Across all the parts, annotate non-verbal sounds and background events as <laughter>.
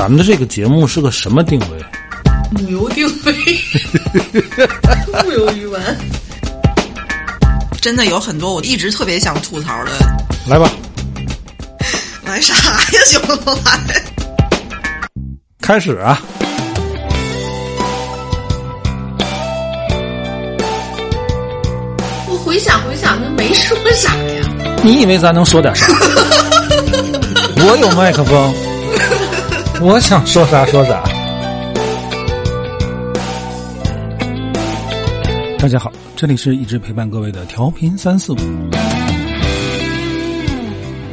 咱们的这个节目是个什么定位？母油定位，木有鱼丸。真的有很多我一直特别想吐槽的。来吧，来啥呀，兄弟？来，开始啊！我回想回想，那没说啥呀。你以为咱能说点啥？<laughs> 我有麦克风，我想说啥说啥。大家好，这里是一直陪伴各位的调频三四五，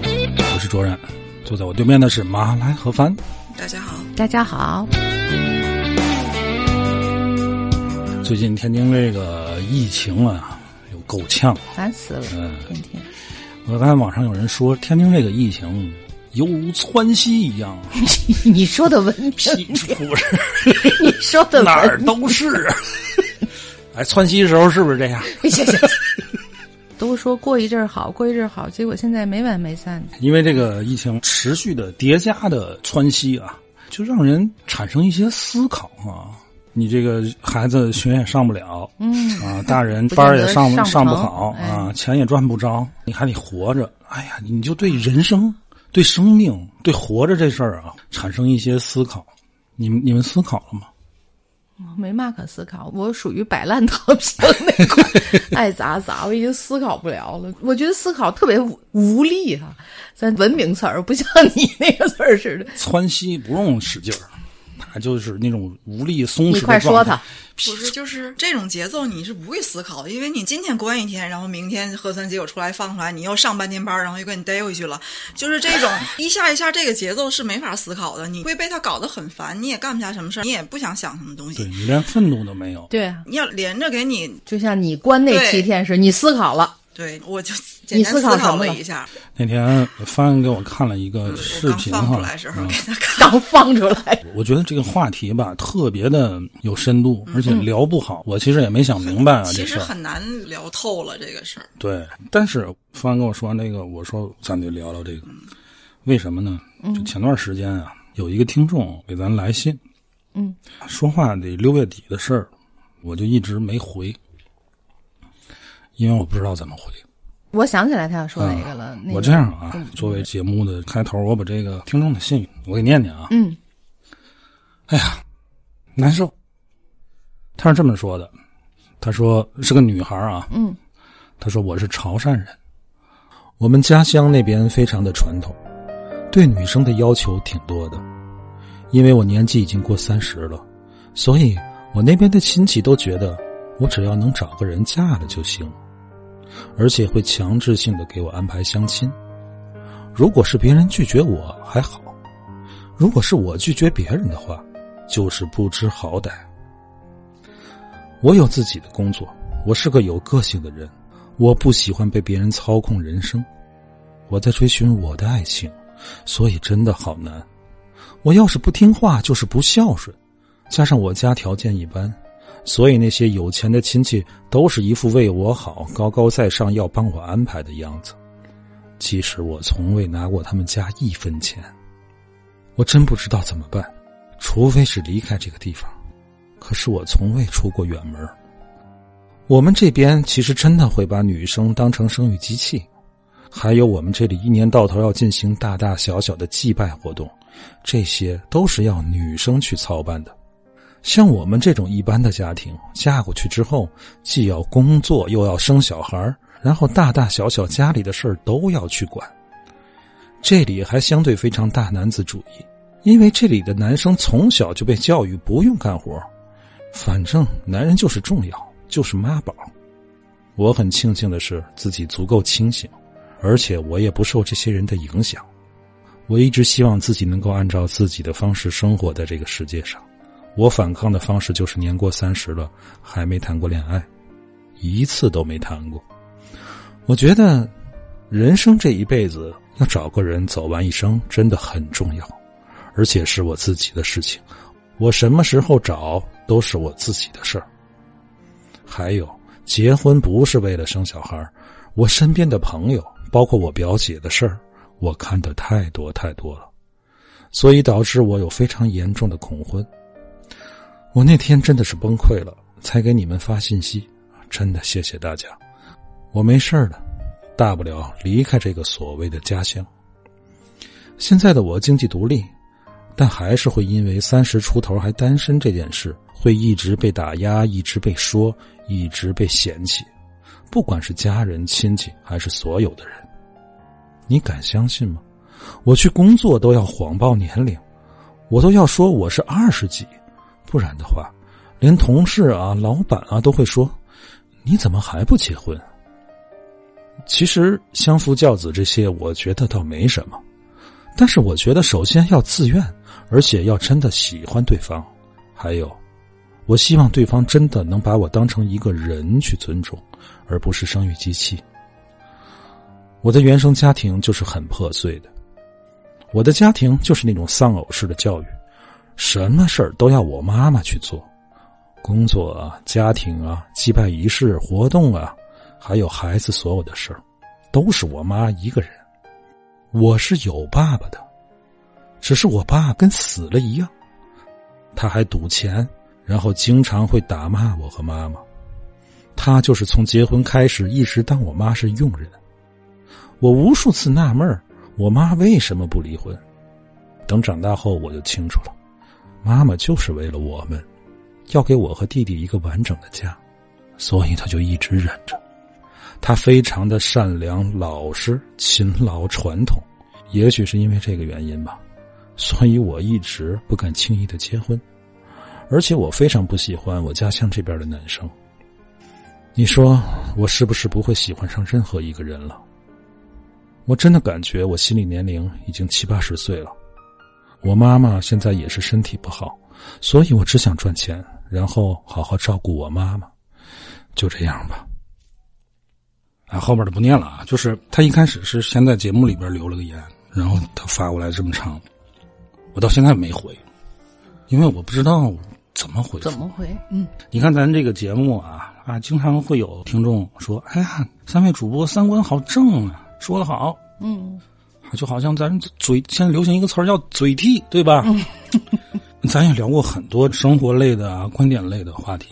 我是卓然，坐在我对面的是马来何帆。大家好。大家好，最近天津这个疫情啊，又够呛。烦死了，嗯天天。我看网上有人说，天津这个疫情犹如窜西一样，<laughs> 你说的文明屁点，出事，你说的哪儿都是。哎，窜稀的时候是不是这样？<laughs> 明行行行 <laughs> 都说过一阵好，过一阵好，结果现在没完没散的。因为这个疫情持续的叠加的窜稀啊，就让人产生一些思考啊。你这个孩子学也上不了，嗯啊，大人班儿也上上不上不好哎啊，钱也赚不着，你还得活着。哎呀，你就对人生、对生命、对活着这事儿啊，产生一些思考。你们你们思考了吗？没嘛可思考，我属于摆烂躺平那块，爱咋咋，我已经思考不了了。我觉得思考特别无无力哈、咱文明词儿不像你那个词儿似的。窜稀不用使劲儿，他就是那种无力松弛的你快说状态他，不是，就是这种节奏你是不会思考的，因为你今天关一天，然后明天核酸结果出来放出来，你又上半天班，然后又给你逮回去了，就是这种 <laughs> 一下一下这个节奏是没法思考的，你会被他搞得很烦，你也干不下什么事儿，你也不想想什么东西，对你连愤怒都没有。对啊，你要连着给你，就像你关那七天时，你思考了，对我就简单思考了了一下，那天帆给我看了一个视频刚放出哈，来的时候嗯给他看，<laughs> 刚放出来。我觉得这个话题吧特别的有深度，而嗯且聊不好。我其实也没想明白啊其这事儿。实很难聊透了这个事儿。对，但是帆跟我说完这个，我说咱得聊聊这个，为什么呢？嗯就前段时间啊，有一个听众给咱来信，嗯，说话得六月底的事儿，我就一直没回，因为我不知道怎么回。我想起来他要说哪个了。那个啊我这样啊，作为节目的开头，我把这个听众的信我给念念啊。嗯哎呀，难受。他是这么说的，他说是个女孩啊，嗯他说我是潮汕人，我们家乡那边非常的传统，对女生的要求挺多的。因为我年纪已经过三十了，所以我那边的亲戚都觉得我只要能找个人嫁了就行，而且会强制性的给我安排相亲。如果是别人拒绝我还好，如果是我拒绝别人的话，就是不知好歹。我有自己的工作，我是个有个性的人，我不喜欢被别人操控人生。我在追寻我的爱情，所以真的好难。我要是不听话，就是不孝顺，加上我家条件一般，所以那些有钱的亲戚都是一副为我好、高高在上要帮我安排的样子。其实我从未拿过他们家一分钱，我真不知道怎么办，除非是离开这个地方。可是我从未出过远门。我们这边其实真的会把女生当成生育机器，还有我们这里一年到头要进行大大小小的祭拜活动，这些都是要女生去操办的。像我们这种一般的家庭，嫁过去之后，既要工作又要生小孩，然后大大小小家里的事儿都要去管。这里还相对非常大男子主义，因为这里的男生从小就被教育不用干活，反正男人就是重要，就是妈宝。我很庆幸的是自己足够清醒，而且我也不受这些人的影响。我一直希望自己能够按照自己的方式生活在这个世界上。我反抗的方式就是年过三十了还没谈过恋爱，一次都没谈过。我觉得，人生这一辈子要找个人走完一生真的很重要，而且是我自己的事情。我什么时候找都是我自己的事儿。还有，结婚不是为了生小孩我身边的朋友，包括我表姐的事儿，我看的太多太多了。所以导致我有非常严重的恐婚。我那天真的是崩溃了，才给你们发信息。真的谢谢大家，我没事了，大不了离开这个所谓的家乡。现在的我经济独立，但还是会因为三十出头还单身这件事，会一直被打压，一直被说，一直被嫌弃，不管是家人、亲戚还是所有的人。你敢相信吗？我去工作都要谎报年龄，我都要说我是二十几，不然的话，连同事啊、老板啊都会说。你怎么还不结婚？其实相夫教子这些，我觉得倒没什么。但是我觉得，首先要自愿，而且要真的喜欢对方。还有，我希望对方真的能把我当成一个人去尊重，而不是生育机器。我的原生家庭就是很破碎的，我的家庭就是那种丧偶式的教育，什么事儿都要我妈妈去做。工作啊，家庭啊，祭拜仪式、活动啊，还有孩子所有的事儿，都是我妈一个人。我是有爸爸的，只是我爸跟死了一样。他还赌钱，然后经常会打骂我和妈妈。他就是从结婚开始一直当我妈是佣人。我无数次纳闷儿我妈为什么不离婚？等长大后我就清楚了，妈妈就是为了我们。要给我和弟弟一个完整的家，所以他就一直忍着。他非常的善良、老实、勤劳、传统，也许是因为这个原因吧，所以我一直不敢轻易的结婚，而且我非常不喜欢我家乡这边的男生。你说我是不是不会喜欢上任何一个人了？我真的感觉我心理年龄已经七八十岁了。我妈妈现在也是身体不好，所以我只想赚钱。然后好好照顾我妈妈，就这样吧。啊，后边的不念了啊，就是他一开始是先在节目里边留了个言，然后他发过来这么长，我到现在没回，因为我不知道怎么回。怎么回？嗯，你看咱这个节目啊啊，经常会有听众说：“哎呀，三位主播三观好正啊，说的好。”嗯，就好像咱嘴现在流行一个词儿叫“嘴替”，对吧？<laughs> 咱也聊过很多生活类的啊、观点类的话题，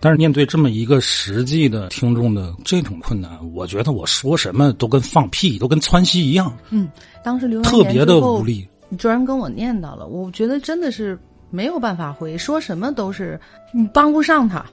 但是面对这么一个实际的听众的这种困难，我觉得我说什么都跟放屁、都跟窜稀一样。嗯，当时留完特别的无力，你居然跟我念叨了，我觉得真的是没有办法回，说什么都是你帮不上他，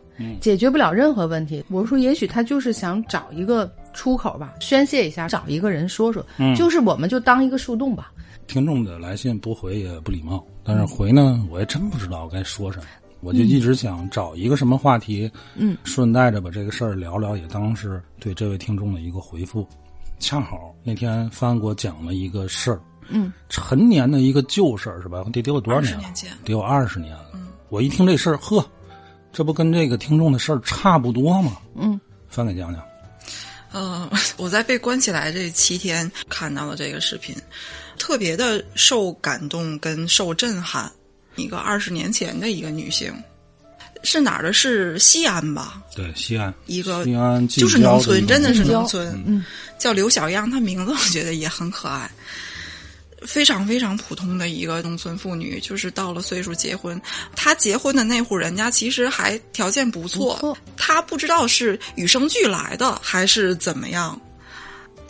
解决不了任何问题。我说，也许他就是想找一个出口吧，宣泄一下，找一个人说说，就是我们就当一个树洞吧。听众的来信不回也不礼貌，但是回呢，我也真不知道该说什么，我就一直想找一个什么话题，嗯，顺带着把这个事儿聊聊，也当是对这位听众的一个回复。恰好那天翻给我讲了一个事儿，嗯，陈年的一个旧事儿是吧？得得有多少年了？得有二十年了。我一听这事儿，呵，这不跟这个听众的事儿差不多吗？嗯，翻给讲讲。呃，<laughs> 我在被关起来这七天看到了这个视频。特别的受感动跟受震撼，一个二十年前的一个女性，是哪儿的？是西安吧？对，西安一个西安就是农村，真的是农村。嗯，叫刘小样，她名字我觉得也很可爱，非常非常普通的一个农村妇女，就是到了岁数结婚。她结婚的那户人家其实还条件不错，她不知道是与生俱来的还是怎么样。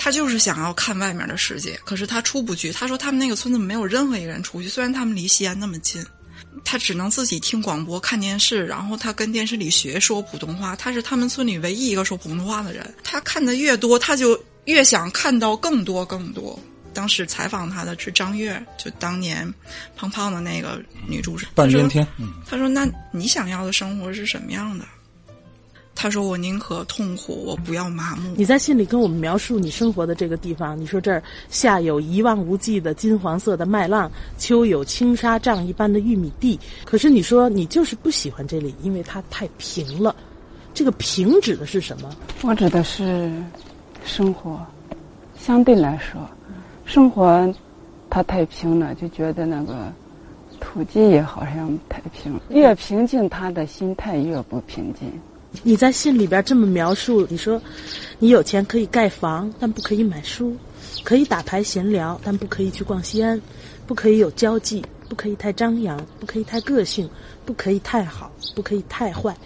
他就是想要看外面的世界，可是他出不去。他说他们那个村子没有任何一个人出去，虽然他们离西安那么近，他只能自己听广播、看电视，然后他跟电视里学说普通话。他是他们村里唯一一个说普通话的人。他看的越多，他就越想看到更多更多。当时采访他的是张悦，就当年胖胖的那个女主持人。半边天，他说：“那你想要的生活是什么样的？”他说：“我宁可痛苦，我不要麻木。”你在信里跟我们描述你生活的这个地方，你说这儿夏有一望无际的金黄色的麦浪，秋有青纱帐一般的玉米地。可是你说你就是不喜欢这里，因为它太平了。这个平指的是什么？我指的是生活，相对来说，生活它太平了，就觉得那个土地也好像太平。越平静，他的心态越不平静。你在信里边这么描述，你说，你有钱可以盖房，但不可以买书；可以打牌闲聊，但不可以去逛西安；不可以有交际，不可以太张扬，不可以太个性，不可以太好，不可以太坏。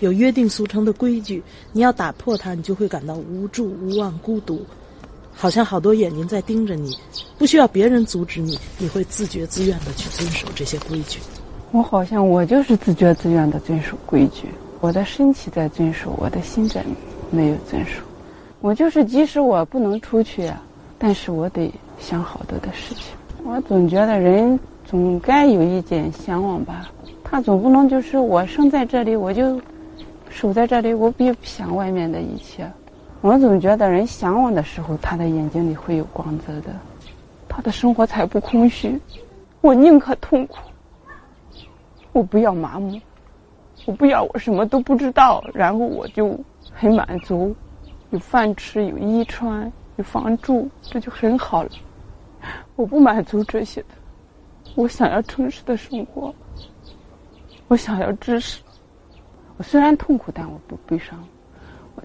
有约定俗成的规矩，你要打破它，你就会感到无助、无望、孤独，好像好多眼睛在盯着你，不需要别人阻止你，你会自觉自愿的去遵守这些规矩。我好像我就是自觉自愿的遵守规矩，我的身体在遵守，我的心在没有遵守。我就是即使我不能出去，但是我得想好多的事情。我总觉得人总该有一点向往吧，他总不能就是我生在这里我就。守在这里，我不想外面的一切。我总觉得人向往的时候，他的眼睛里会有光泽的，他的生活才不空虚。我宁可痛苦，我不要麻木，我不要我什么都不知道，然后我就很满足，有饭吃，有衣穿，有房住，这就很好了。我不满足这些的，我想要充实的生活，我想要知识。我虽然痛苦，但我不悲伤。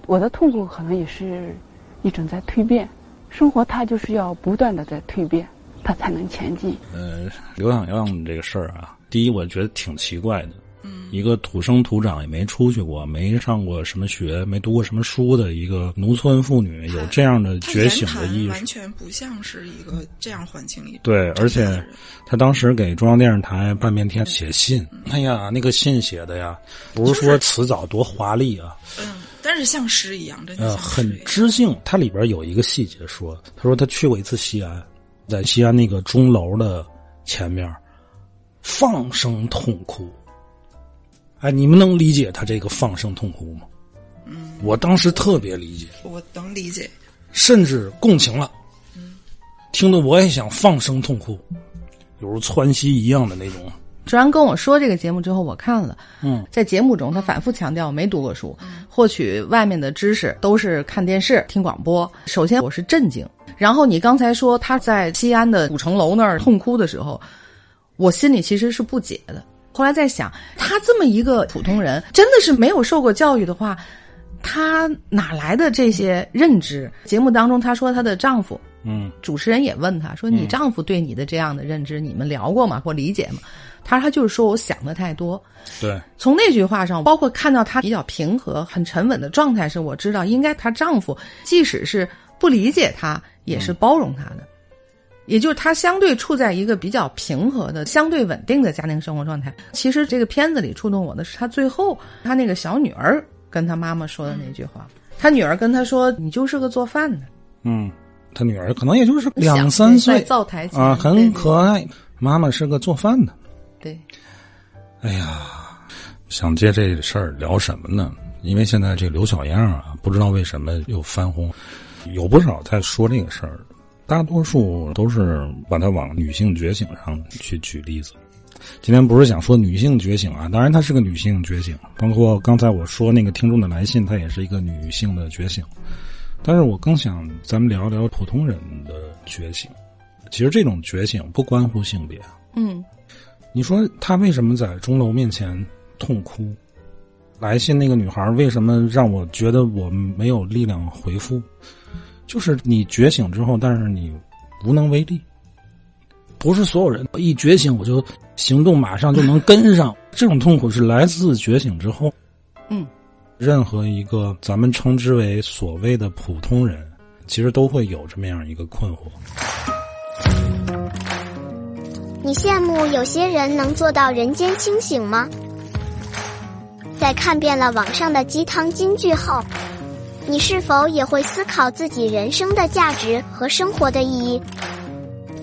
我的痛苦可能也是一种在蜕变。生活它就是要不断的在蜕变，它才能前进。呃，刘养样这个事儿啊，第一我觉得挺奇怪的。嗯一个土生土长也没出去过、没上过什么学、没读过什么书的一个农村妇女，有这样的觉醒的意识，完全不像是一个这样环境里。对，而且他当时给中央电视台半边天写信，哎呀，那个信写的呀，不是说辞藻多华丽啊，嗯，但是像诗一样，真的很知性。它里边有一个细节说，他说他去过一次西安，在西安那个钟楼的前面放声痛哭。哎，你们能理解他这个放声痛哭吗？嗯，我当时特别理解，我能理解，甚至共情了。嗯，听得我也想放声痛哭，犹如窜稀一样的那种。卓然跟我说这个节目之后，我看了。嗯，在节目中他反复强调没读过书，获取外面的知识都是看电视、听广播。首先我是震惊，然后你刚才说他在西安的五城楼那儿痛哭的时候，我心里其实是不解的。后来在想，他这么一个普通人，真的是没有受过教育的话，他哪来的这些认知？节目当中，他说她的丈夫，嗯，主持人也问他说：“你丈夫对你的这样的认知，你们聊过吗？或理解吗？”她说：“他就是说我想的太多。”对，从那句话上，包括看到她比较平和、很沉稳的状态时，我知道应该她丈夫即使是不理解她，也是包容她的。也就是她相对处在一个比较平和的、相对稳定的家庭生活状态。其实这个片子里触动我的是她最后她那个小女儿跟她妈妈说的那句话。她女儿跟她说：“你就是个做饭的。”嗯，她女儿可能也就是两三岁，灶台前啊，很可爱。妈妈是个做饭的。对。哎呀，想借这事儿聊什么呢？因为现在这刘小样啊，不知道为什么又翻红，有不少在说这个事儿。大多数都是把它往女性觉醒上去举例子。今天不是想说女性觉醒啊，当然她是个女性觉醒，包括刚才我说那个听众的来信，她也是一个女性的觉醒。但是我更想咱们聊聊普通人的觉醒。其实这种觉醒不关乎性别。嗯，你说他为什么在钟楼面前痛哭？来信那个女孩为什么让我觉得我没有力量回复？就是你觉醒之后，但是你无能为力。不是所有人一觉醒我就行动，马上就能跟上。这种痛苦是来自觉醒之后。嗯，任何一个咱们称之为所谓的普通人，其实都会有这么样一个困惑。你羡慕有些人能做到人间清醒吗？在看遍了网上的鸡汤金句后。你是否也会思考自己人生的价值和生活的意义，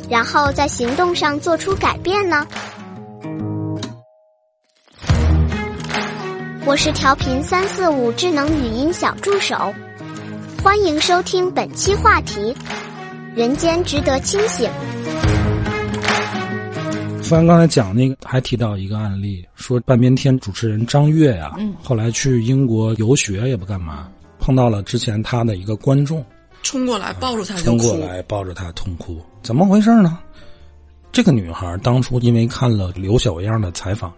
然后在行动上做出改变呢？我是调频三四五智能语音小助手，欢迎收听本期话题：人间值得清醒。帆刚才讲那个，还提到一个案例，说半边天主持人张悦呀，后来去英国游学也不干嘛。碰到了之前他的一个观众，冲过来抱住他，冲过来抱着他痛哭，怎么回事呢？这个女孩当初因为看了刘小样的采访，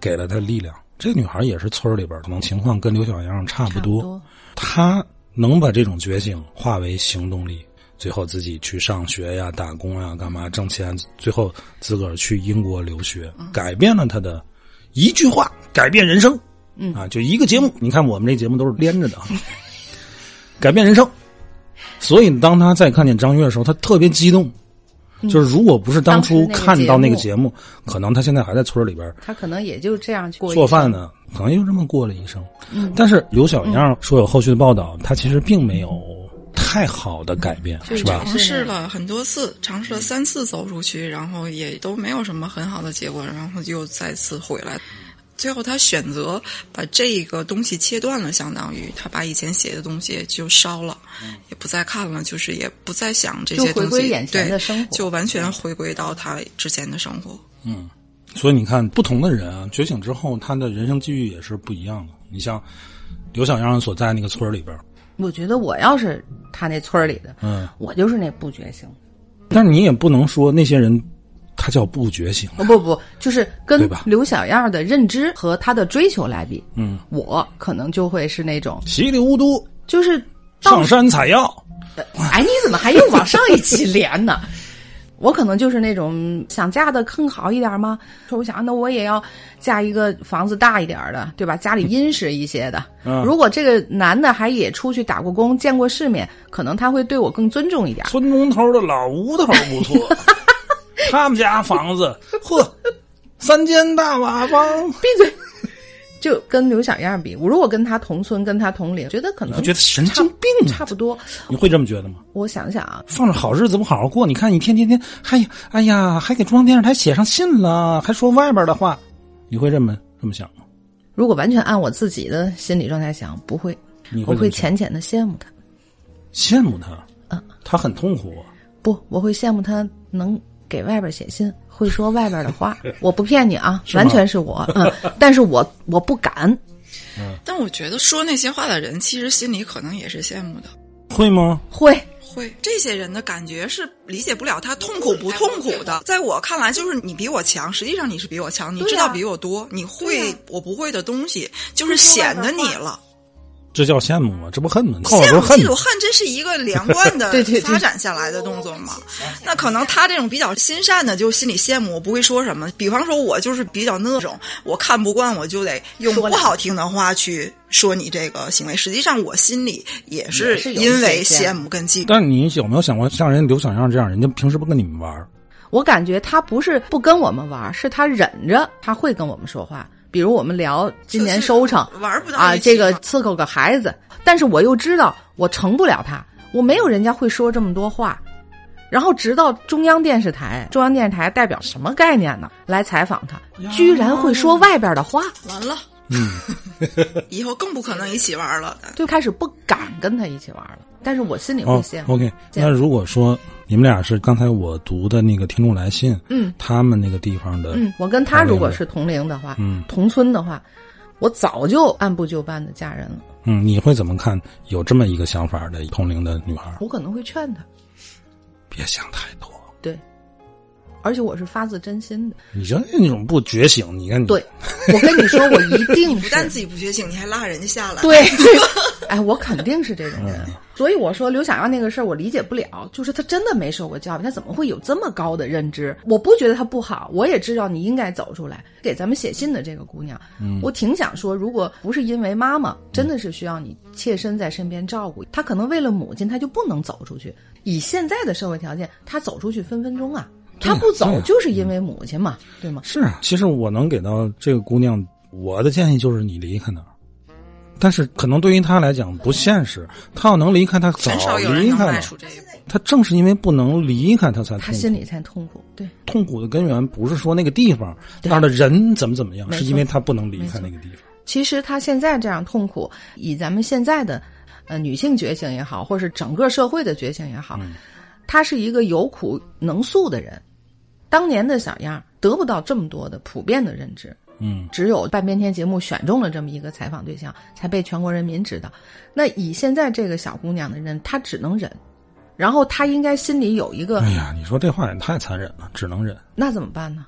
给了她力量。这个女孩也是村里边，可能情况跟刘小样差不多。她能把这种觉醒化为行动力，最后自己去上学呀、打工呀、干嘛挣钱，最后自个儿去英国留学，改变了他的一句话，改变人生。嗯啊，就一个节目，你看我们这节目都是连着的啊，改变人生。所以当他再看见张悦的时候，他特别激动。就是如果不是当初看到那个节目，可能他现在还在村里边，他可能也就这样过做饭呢，可能就这么过了一生。但是刘小样说有后续的报道，他其实并没有太好的改变，是吧？尝试了很多次，尝试了三次走出去，然后也都没有什么很好的结果，然后又再次回来。最后，他选择把这个东西切断了，相当于他把以前写的东西就烧了，也不再看了，就是也不再想这些东西，对，就完全回归到他之前的生活。嗯，所以你看，不同的人啊，觉醒之后，他的人生机遇也是不一样的。你像刘小样所在那个村里边，我觉得我要是他那村里的，嗯，我就是那不觉醒。但是你也不能说那些人。他叫不觉醒，不不，就是跟刘小燕的认知和他的追求来比，嗯，我可能就会是那种稀里糊涂，就是上山采药。哎，你怎么还又往上一起连呢？<laughs> 我可能就是那种想嫁的更好一点吗？说我想，那我也要嫁一个房子大一点的，对吧？家里殷实一些的。如果这个男的还也出去打过工，见过世面，可能他会对我更尊重一点。村东头的老吴头不错。<laughs> 他们家房子，呵，三间大瓦房。闭嘴！就跟刘小燕比，我如果跟她同村，跟她同龄，觉得可能觉得神经病，差不多。你会这么觉得吗？我想想啊，放着好日子不好好过，你看你天天天，哎呀，哎呀，还给中央电视台写上信了，还说外边的话，你会这么这么想吗？如果完全按我自己的心理状态想，不会，我会浅浅的羡慕他，羡慕他，嗯，他很痛苦啊。不，我会羡慕他能。给外边写信，会说外边的话，<laughs> 我不骗你啊，完全是我，嗯，<laughs> 但是我我不敢。嗯，但我觉得说那些话的人，其实心里可能也是羡慕的，会吗？会。会，这些人的感觉是理解不了他痛苦不痛苦的。在我看来，就是你比我强，实际上你是比我强，你知道比我多，你会我不会的东西，就是显得你了。这叫羡慕吗？这不恨吗？羡慕、嫉妒、恨，这是一个连贯的 <laughs> 发展下来的动作吗？那可能他这种比较心善的，就心里羡慕，我不会说什么。比方说，我就是比较那种，我看不惯，我就得用不好听的话去说你这个行为。实际上，我心里也是因为羡慕跟嫉妒。但你有没有想过，像人刘小样这样，人家平时不跟你们玩？我感觉他不是不跟我们玩，是他忍着，他会跟我们说话。比如我们聊今年收成，玩不到啊，这个伺候个孩子，但是我又知道我成不了他，我没有人家会说这么多话。然后直到中央电视台，中央电视台代表什么概念呢？来采访他，居然会说外边的话，完了，嗯，<laughs> 以后更不可能一起玩了，就开始不敢跟他一起玩了。但是我心里会羡慕。OK，那如果说。你们俩是刚才我读的那个听众来信，嗯，他们那个地方的，嗯，我跟他如果是同龄的话，嗯，同村的话，我早就按部就班的嫁人了。嗯，你会怎么看有这么一个想法的同龄的女孩？我可能会劝她，别想太多。对，而且我是发自真心的。你就那种不觉醒，你看你，对，我跟你说，我一定不但自己不觉醒，你还拉人家下来。对，<laughs> 哎，我肯定是这种人。所以我说刘小样那个事儿我理解不了，就是他真的没受过教育，他怎么会有这么高的认知？我不觉得他不好，我也知道你应该走出来。给咱们写信的这个姑娘，我挺想说，如果不是因为妈妈真的是需要你切身在身边照顾，她可能为了母亲，她就不能走出去。以现在的社会条件，她走出去分分钟啊，她不走就是因为母亲嘛，对吗？是啊，其实我能给到这个姑娘，我的建议就是你离开那儿。但是可能对于他来讲不现实，他要能离开，他早离开了。他正是因为不能离开，他才他心里才痛苦。对，痛苦的根源不是说那个地方那儿的人怎么怎么样，是因为他不能离开那个地方。其实他现在这样痛苦，以咱们现在的呃女性觉醒也好，或是整个社会的觉醒也好，他是一个有苦能诉的人。当年的小样得不到这么多的普遍的认知。嗯，只有半边天节目选中了这么一个采访对象，才被全国人民知道。那以现在这个小姑娘的人，她只能忍，然后她应该心里有一个……哎呀，你说这话也太残忍了，只能忍。那怎么办呢？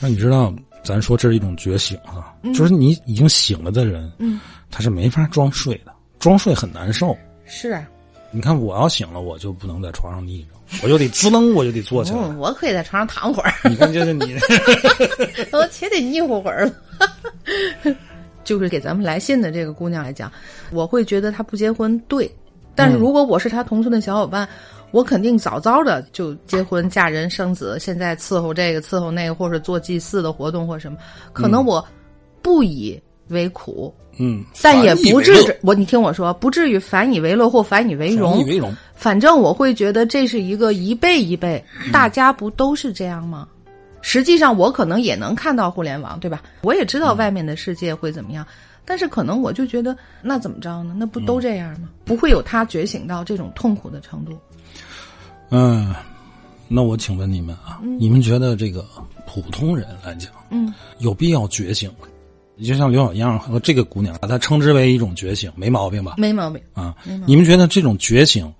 那你知道，咱说这是一种觉醒啊，就是你已经醒了的人，嗯，他是没法装睡的，装睡很难受。是啊，你看我要醒了，我就不能在床上腻着，我就得滋楞，我就得坐起来。嗯，我可以在床上躺会儿，你看，就是你 <laughs> <laughs> 我且得腻乎会儿了。就是给咱们来信的这个姑娘来讲，我会觉得她不结婚对，但是如果我是她同村的小伙伴，我肯定早早的就结婚嫁人生子，现在伺候这个伺候那个，或者做祭祀的活动或什么，可能我不以为苦，嗯，但也不至于我你听我说，不至于反以为乐或反以为反荣以，为荣。反正我会觉得这是一个一辈一辈，大家不都是这样吗？实际上，我可能也能看到互联网，对吧？我也知道外面的世界会怎么样，但是可能我就觉得，那怎么着呢？那不都这样吗？不会有他觉醒到这种痛苦的程度。嗯，那我请问你们啊，你们觉得这个普通人来讲，嗯，有必要觉醒吗？就像刘小样和这个姑娘，把她称之为一种觉醒，没毛病吧？没毛病。啊，病你们觉得这种觉醒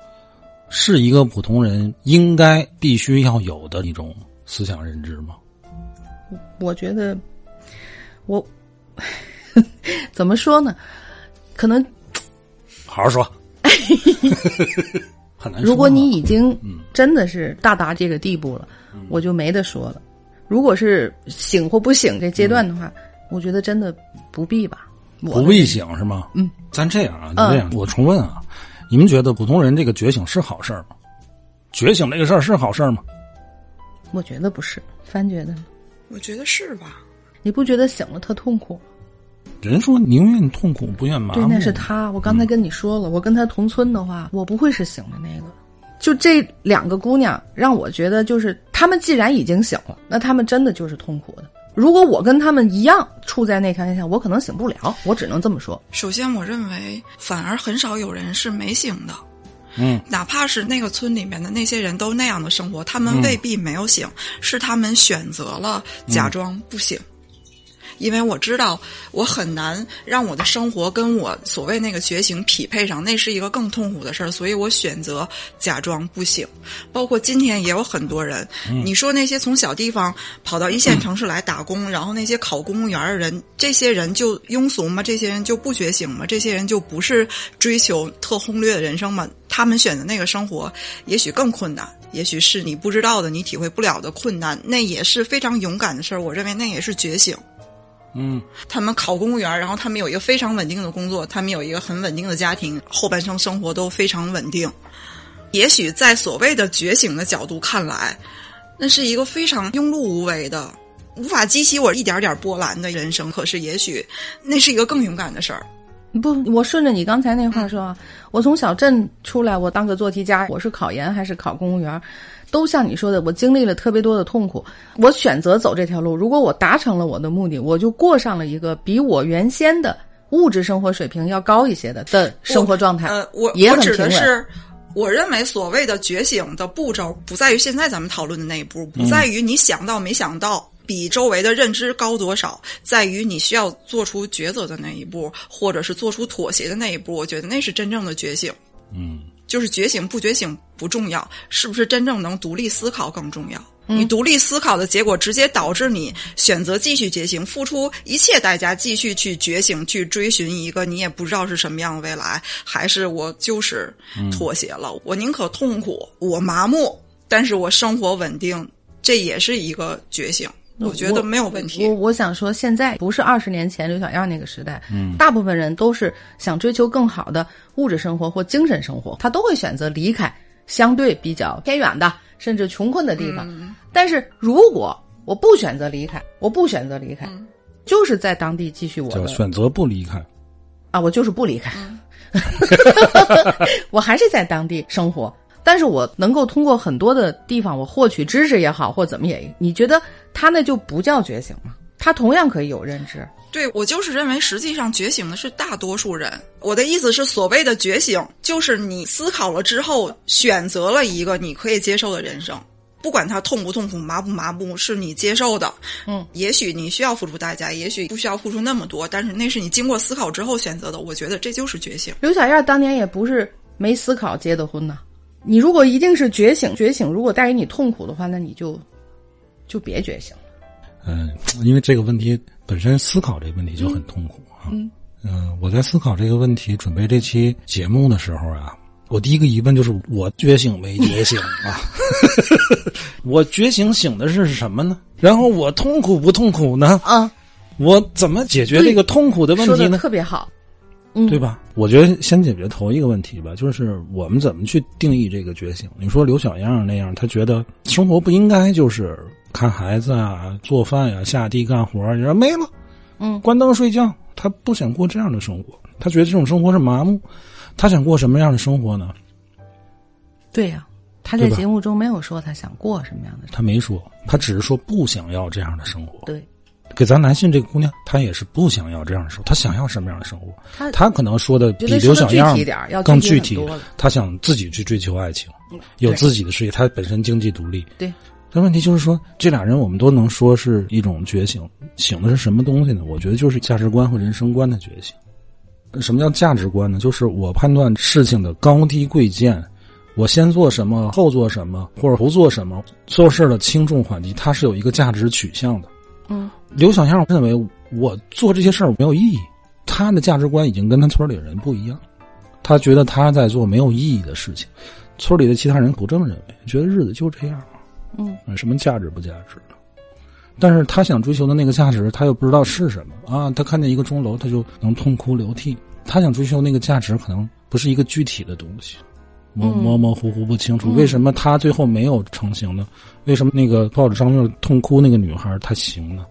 是一个普通人应该必须要有的一种思想认知吗？我觉得，我 <laughs> 怎么说呢？可能好好说，<laughs> 很难。如果你已经嗯真的是到达这个地步了，我就没得说了。如果是醒或不醒这阶段的话，我觉得真的不必吧。不必醒是吗？嗯，咱这样啊，咱这样，我重问啊，你们觉得普通人这个觉醒是好事儿吗？觉醒这个事儿是好事儿吗？我觉得不是，帆觉得呢？我觉得是吧？你不觉得醒了特痛苦吗？人说宁愿痛苦不愿麻木，对，那是他。我刚才跟你说了，我跟他同村的话，我不会是醒的那个。就这两个姑娘，让我觉得就是她们既然已经醒了，那她们真的就是痛苦的。如果我跟他们一样处在那条件下，我可能醒不了。我只能这么说。首先，我认为反而很少有人是没醒的。嗯，哪怕是那个村里面的那些人都那样的生活，他们未必没有醒，是他们选择了假装不醒。因为我知道我很难让我的生活跟我所谓那个觉醒匹配上，那是一个更痛苦的事儿，所以我选择假装不醒。包括今天也有很多人，你说那些从小地方跑到一线城市来打工，然后那些考公务员的人，这些人就庸俗吗？这些人就不觉醒吗？这些人就不是追求特轰烈的人生吗？他们选的那个生活也许更困难，也许是你不知道的、你体会不了的困难，那也是非常勇敢的事儿。我认为那也是觉醒。嗯，他们考公务员，然后他们有一个非常稳定的工作，他们有一个很稳定的家庭，后半生生活都非常稳定。也许在所谓的觉醒的角度看来，那是一个非常庸碌无为的、无法激起我一点点波澜的人生。可是，也许那是一个更勇敢的事儿。不，我顺着你刚才那话说啊，我从小镇出来，我当个做题家，我是考研还是考公务员，都像你说的，我经历了特别多的痛苦。我选择走这条路，如果我达成了我的目的，我就过上了一个比我原先的物质生活水平要高一些的的生活状态。呃，我也指的是，我认为所谓的觉醒的步骤，不在于现在咱们讨论的那一步，不在于你想到没想到。比周围的认知高多少，在于你需要做出抉择的那一步，或者是做出妥协的那一步。我觉得那是真正的觉醒。嗯，就是觉醒不觉醒不重要，是不是真正能独立思考更重要？你独立思考的结果，直接导致你选择继续觉醒，付出一切代价继续去觉醒，去追寻一个你也不知道是什么样的未来，还是我就是妥协了？我宁可痛苦，我麻木，但是我生活稳定，这也是一个觉醒。我觉得没有问题。我我想说，现在不是二十年前刘小样那个时代，嗯，大部分人都是想追求更好的物质生活或精神生活，他都会选择离开相对比较偏远的甚至穷困的地方。但是如果我不选择离开，我不选择离开，就是在当地继续我选择不离开。啊，我就是不离开，<laughs> 我还是在当地生活。但是我能够通过很多的地方，我获取知识也好，或怎么也，你觉得他那就不叫觉醒吗？他同样可以有认知。对我就是认为，实际上觉醒的是大多数人。我的意思是，所谓的觉醒，就是你思考了之后，选择了一个你可以接受的人生，不管他痛不痛苦、麻不麻木，是你接受的。嗯，也许你需要付出代价，也许不需要付出那么多，但是那是你经过思考之后选择的。我觉得这就是觉醒。刘小燕当年也不是没思考结的婚呐。你如果一定是觉醒，觉醒如果带给你痛苦的话，那你就就别觉醒了。嗯，因为这个问题本身思考这个问题就很痛苦啊。嗯嗯、我在思考这个问题，准备这期节目的时候啊，我第一个疑问就是：我觉醒没觉醒啊？<laughs> 我觉醒醒的是什么呢？然后我痛苦不痛苦呢？啊，我怎么解决这个痛苦的问说的题呢？特别好。嗯，对吧？我觉得先解决头一个问题吧，就是我们怎么去定义这个觉醒？你说刘小样那样，他觉得生活不应该就是看孩子啊、做饭呀、下地干活儿，你说没了，嗯关灯睡觉，他不想过这样的生活，他觉得这种生活是麻木，他想过什么样的生活呢？对呀、他在节目中没有说他想过什么样的生他没说，他只是说不想要这样的生活活。。对，给咱男性这个姑娘，她也是不想要这样的生活，她想要什么样的生活？她她可能说的比刘小样更具体她想自己去追求爱情，有自己的事业，她本身经济独立。对，但问题就是说，这俩人我们都能说是一种觉醒，醒的是什么东西呢？我觉得就是价值观和人生观的觉醒。什么叫价值观呢？就是我判断事情的高低贵贱，我先做什么，后做什么，或者不做什么，做事的轻重缓急，它是有一个价值取向的。嗯，刘小燕认为我做这些事儿没有意义，他的价值观已经跟他村里人不一样，他觉得他在做没有意义的事情，村里的其他人不这么认为，觉得日子就这样，嗯，什么价值不价值的。但是他想追求的那个价值，他又不知道是什么啊！他看见一个钟楼，他就能痛哭流涕。他想追求那个价值，可能不是一个具体的东西，模嗯模模糊糊不清楚。为什么他最后没有成型呢？为什么那个抱着张乐痛哭那个女孩她行呢？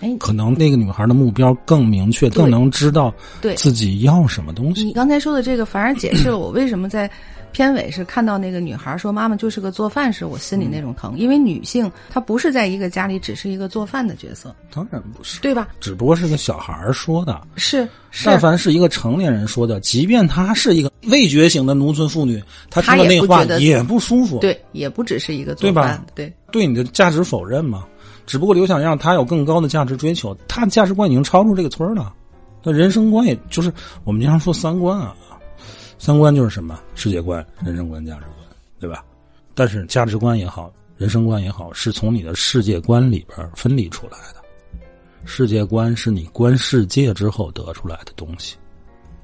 哎，可能那个女孩的目标更明确，更能知道对自己要什么东西。你刚才说的这个，反而解释了我为什么在片尾是看到那个女孩说妈妈就是个做饭时，我心里那种疼，因为女性她不是在一个家里只是一个做饭的角色，当然不是，对吧？只不过是个小孩儿说的。是是，但凡是一个成年人说的，即便她是一个未觉醒的农村妇女，她她听了那话也不舒服。对，也不只是一个做对吧饭，对，对你的价值否认嘛。只不过刘小样他有更高的价值追求，他的价值观已经超出这个村了，那人生观也就是我们经常说三观啊，三观就是什么世界观、人生观、价值观，对吧？但是价值观也好，人生观也好，是从你的世界观里边分离出来的。世界观是你观世界之后得出来的东西。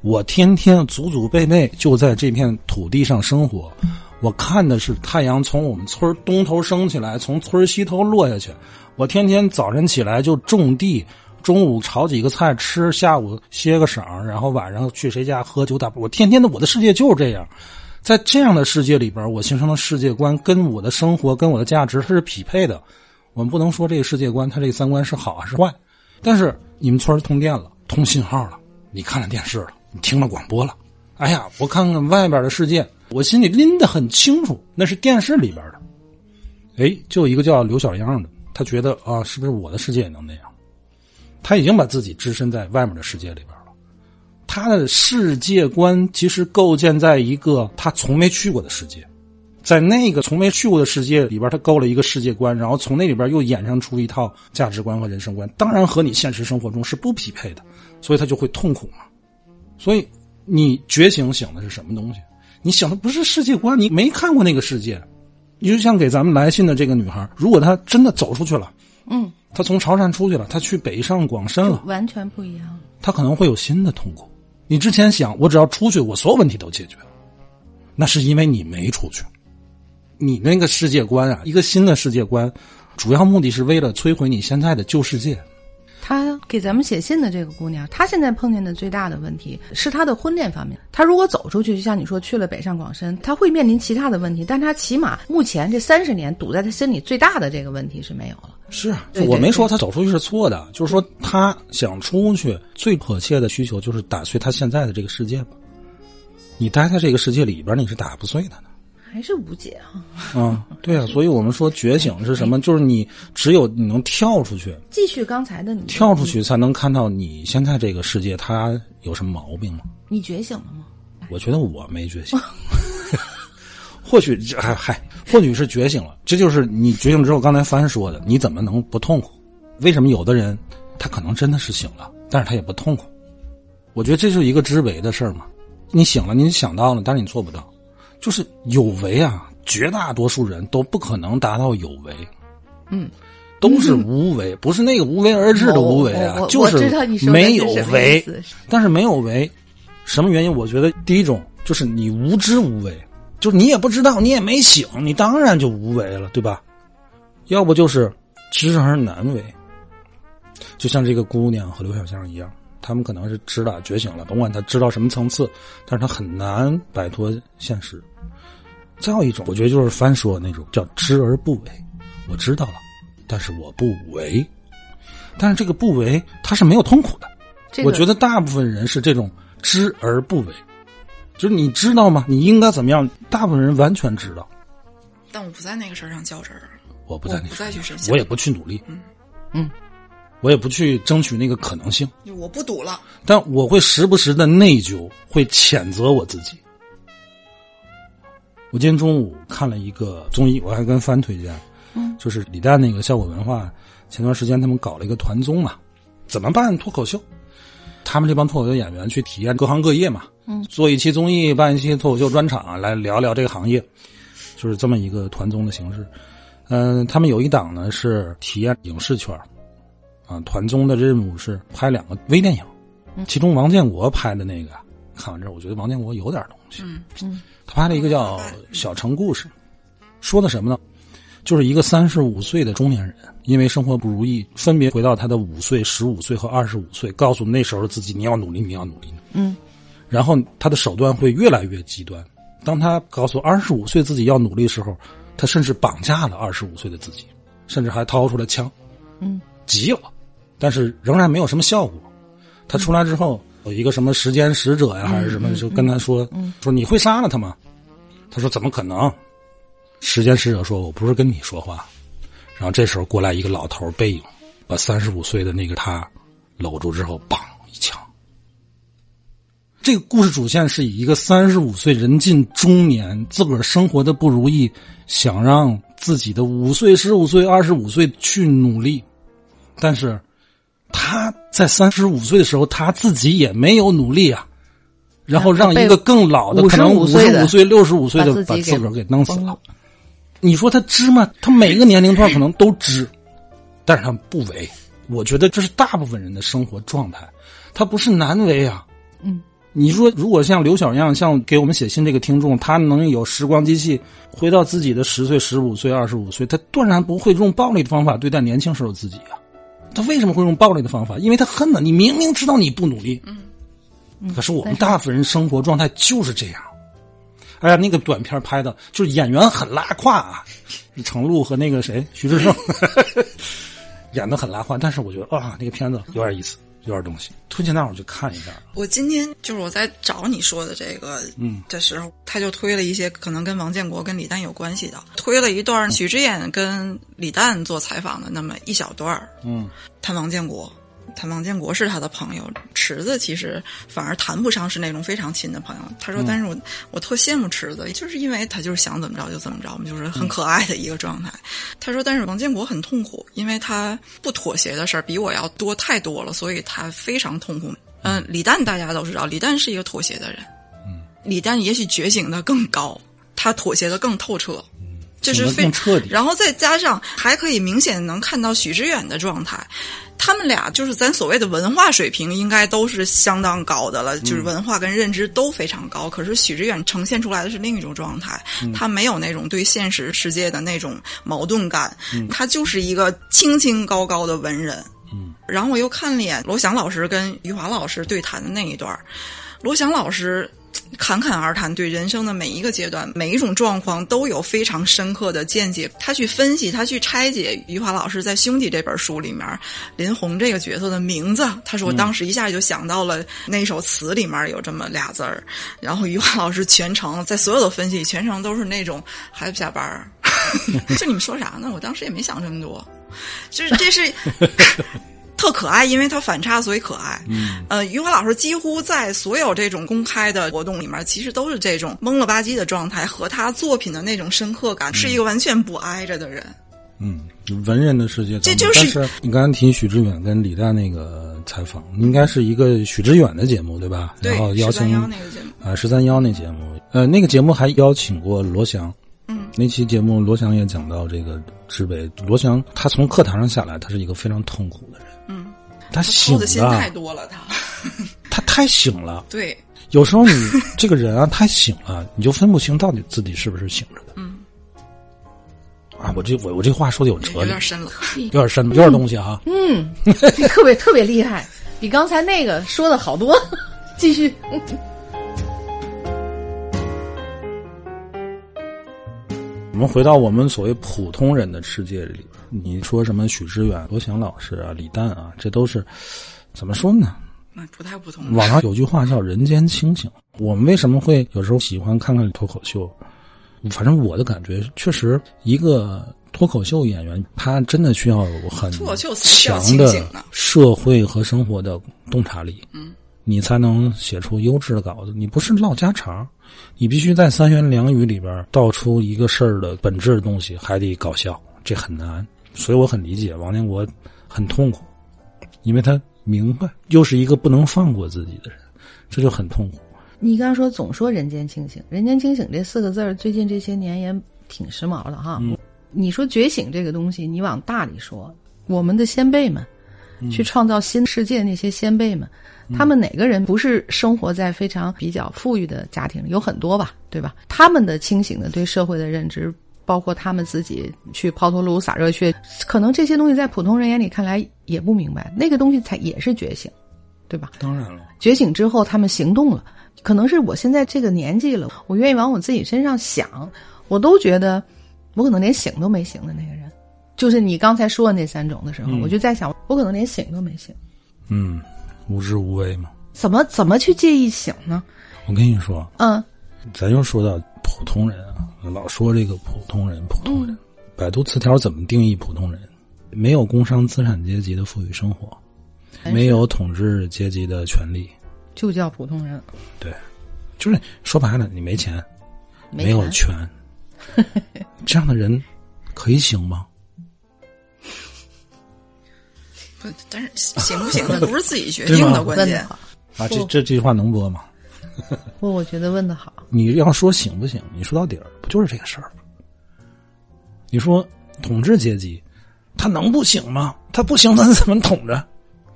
我天天祖祖辈辈就在这片土地上生活，我看的是太阳从我们村东头升起来，从村西头落下去。我天天早晨起来就种地，中午炒几个菜吃，下午歇个晌，然后晚上去谁家喝酒打。我天天的我的世界就是这样，在这样的世界里边，我形成的世界观跟我的生活跟我的价值它是匹配的。我们不能说这个世界观它这个三观是好还是坏，但是你们村通电了，通信号了，你看了电视了，你听了广播了，哎呀，我看看外边的世界，我心里拎得很清楚，那是电视里边的。哎，就一个叫刘小样的，他觉得啊，是不是我的世界也能那样？他已经把自己置身在外面的世界里边了。他的世界观其实构建在一个他从没去过的世界，在那个从没去过的世界里边，他构了一个世界观，然后从那里边又衍生出一套价值观和人生观，当然和你现实生活中是不匹配的，所以他就会痛苦嘛。所以你觉醒醒的是什么东西？你想的不是世界观，你没看过那个世界。你就像给咱们来信的这个女孩，如果她真的走出去了，嗯，她从潮汕出去了，她去北上广深了，完全不一样。她可能会有新的痛苦。你之前想，我只要出去，我所有问题都解决了，那是因为你没出去。你那个世界观啊，一个新的世界观，主要目的是为了摧毁你现在的旧世界。她给咱们写信的这个姑娘，她现在碰见的最大的问题是她的婚恋方面。她如果走出去，就像你说去了北上广深，她会面临其他的问题，但她起码目前这三十年堵在她心里最大的这个问题是没有了。是啊，我没说她走出去是错的，就是说她想出去，最迫切的需求就是打碎她现在的这个世界嘛。你待在这个世界里边，你是打不碎的呢。还是无解啊！啊、对啊，所以我们说觉醒是什么？就是你只有你能跳出去，继续刚才的你，跳出去才能看到你现在这个世界它有什么毛病吗？你觉醒了吗？我觉得我没觉醒，<laughs> 或许这嗨嗨，或许是觉醒了。这就是你觉醒之后，刚才帆说的，你怎么能不痛苦？为什么有的人他可能真的是醒了，但是他也不痛苦？我觉得这就是一个知为的事儿嘛。你醒了，你想到了，但是你做不到。就是有为啊，绝大多数人都不可能达到有为。嗯，都是无为，<laughs> 不是那个无为而治的无为啊，就我知道你说的没有为。但是没有为，什么原因？我觉得第一种就是你无知无为，就是你也不知道，你也没醒，你当然就无为了，对吧？要不就是知而难为，就像这个姑娘和刘小香一样，他们可能是知道觉醒了，甭管他知道什么层次，但是他很难摆脱现实。再有一种，我觉得就是翻说那种叫知而不为，我知道了，但是我不为，但是这个不为他是没有痛苦的。这个我觉得大部分人是这种知而不为，就是你知道吗？你应该怎么样？大部分人完全知道，但我不在那个事儿上较真儿，我不在那我不再去个深想我也不去努力，嗯嗯，我也不去争取那个可能性，我不赌了。但我会时不时的内疚，会谴责我自己。我今天中午看了一个综艺，我还跟帆推荐，嗯，就是李诞那个效果文化，前段时间他们搞了一个团综嘛，怎么办？脱口秀？他们这帮脱口秀演员去体验各行各业嘛，嗯，做一期综艺，办一期脱口秀专场，来聊聊这个行业，就是这么一个团综的形式。嗯、他们有一档呢是体验影视圈儿啊，团综的任务是拍两个微电影，其中王建国拍的那个，看完之后我觉得王建国有点东西，嗯嗯，他拍了一个叫《小城故事》，说的什么呢？就是一个三十五岁的中年人，因为生活不如意，分别回到他的五岁、十五岁和二十五岁，告诉那时候的自己：你要努力，你要努力。嗯，然后他的手段会越来越极端。当他告诉二十五岁自己要努力的时候，他甚至绑架了二十五岁的自己，甚至还掏出了枪。嗯，急了，但是仍然没有什么效果。他出来之后有一个什么时间使者呀，还是什么，就跟他说、说你会杀了他吗？他说怎么可能？时间使者说：“我不是跟你说话。”然后这时候过来一个老头背影，把三十五岁的那个他搂住之后，梆一枪。这个故事主线是以一个三十五岁人近中年，自个儿生活的不如意，想让自己的五岁、十五岁、二十五岁去努力，但是他在三十五岁的时候，他自己也没有努力啊。然后让一个更老的，可能五55岁的十五岁、六十五岁的把自个儿给弄死了。你说他知吗？他每个年龄段 <laughs> 可能都知，但是他不为。我觉得这是大部分人的生活状态，他不是难为啊。嗯，你说如果像刘小样，像给我们写信这个听众，他能有时光机器回到自己的十岁、十五岁、二十五岁，他断然不会用暴力的方法对待年轻时候自己啊。他为什么会用暴力的方法？因为他恨呢。你明明知道你不努力，嗯可是我们大部分人生活状态就是这样。哎呀，那个短片拍的，就是演员很拉胯啊，程璐和那个谁徐志胜 <laughs> <laughs> 演的很拉胯，但是我觉得啊，那个片子有点意思，有点东西，推荐大伙儿去看一下。我今天就是我在找你说的这个嗯的时候，他就推了一些可能跟王建国、跟李诞有关系的，推了一段许知远跟李诞做采访的那么一小段儿嗯谈王建国。谈王建国是他的朋友，池子其实反而谈不上是那种非常亲的朋友。他说：“但是我我特羡慕池子，就是因为他就是想怎么着就怎么着，就是很可爱的一个状态。”他说：“但是王建国很痛苦，因为他不妥协的事儿比我要多太多了，所以他非常痛苦。”嗯，李诞大家都知道，李诞是一个妥协的人。嗯，李诞也许觉醒的更高，他妥协的更透彻。这是非更彻底？然后再加上还可以明显能看到许知远的状态，他们俩就是咱所谓的文化水平应该都是相当高的了，就是文化跟认知都非常高。可是许知远呈现出来的是另一种状态，他没有那种对现实世界的那种矛盾感，他就是一个清清高高的文人。嗯，然后我又看了一眼罗翔老师跟余华老师对谈的那一段，罗翔老师侃侃而谈，对人生的每一个阶段、每一种状况都有非常深刻的见解。他去分析，他去拆解余华老师在《兄弟》这本书里面林红这个角色的名字。他说，我当时一下就想到了那首词里面有这么俩字儿。然后余华老师全程在所有的分析，全程都是那种还不下班儿，就你们说啥呢？我当时也没想这么多，就是这是。特可爱，因为它反差，所以可爱。嗯，呃，余华老师几乎在所有这种公开的活动里面，其实都是这种懵了吧唧的状态，和他作品的那种深刻感，是一个完全不挨着的人。嗯，文人的世界，这就是是你刚才提许知远跟李诞那个采访，应该是一个许知远的节目对吧？对然后，邀十三请幺那个节目，啊，十三幺那节目，呃，那个节目还邀请过罗翔。嗯，那期节目罗翔也讲到这个知北，罗翔他从课堂上下来，他是一个非常痛苦的人。嗯，他醒操的心太，多了，他。<laughs> 他太醒了。对，有时候你 <laughs> 这个人啊，太醒了，你就分不清到底自己是不是醒着的。嗯，啊，我这我我这话说的有哲理，有点深了。<laughs> 有点深，有点东西哈。嗯，特别特别厉害，比刚才那个说的好多。继续。我们回到我们所谓普通人的世界里边，你说什么许知远、罗翔老师啊、李诞啊，这都是怎么说呢？那不太不同。网上有句话叫“人间清醒”。我们为什么会有时候喜欢看看脱口秀？反正我的感觉，确实一个脱口秀演员，他真的需要有很脱口秀需要强的清醒呢社会和生活的洞察力。嗯，你才能写出优质的稿子。你不是唠家常，你必须在三言两语里边道出一个事儿的本质的东西，还得搞笑，这很难。所以我很理解王建国很痛苦，因为他明白，又是一个不能放过自己的人，这就很痛苦。你刚刚说总说人间清醒，人间清醒这四个字儿，最近这些年也挺时髦的哈。你说觉醒这个东西，你往大里说，我们的先辈们，去创造新世界那些先辈们，他们哪个人不是生活在非常比较富裕的家庭里？有很多吧，对吧？他们的清醒的对社会的认知，包括他们自己去抛头颅洒热血，可能这些东西在普通人眼里看来也不明白，那个东西才也是觉醒，对吧？当然了，觉醒之后，他们行动了。可能是我现在这个年纪了，我愿意往我自己身上想，我都觉得我可能连醒都没醒的那个人，就是你刚才说的那三种的时候，我就在想，我可能连醒都没醒，嗯，无知无畏嘛。怎么怎么去介意醒呢？我跟你说，嗯，咱又说到普通人啊，老说这个普通人，普通人。百度词条怎么定义普通人？没有工商资产阶级的富裕生活，没有统治阶级的权利，就叫普通人，对，就是说白了，你没钱，没有权，<laughs> 这样的人可以行吗？不，但是行不行的不 <laughs> 是自己决定的，关键啊，这这这句话能播吗？<laughs> 不，我觉得问的好，你要说行不行？你说到底儿，不就是这个事儿吗？你说统治阶级，他能不行吗？他不行，他怎么统着？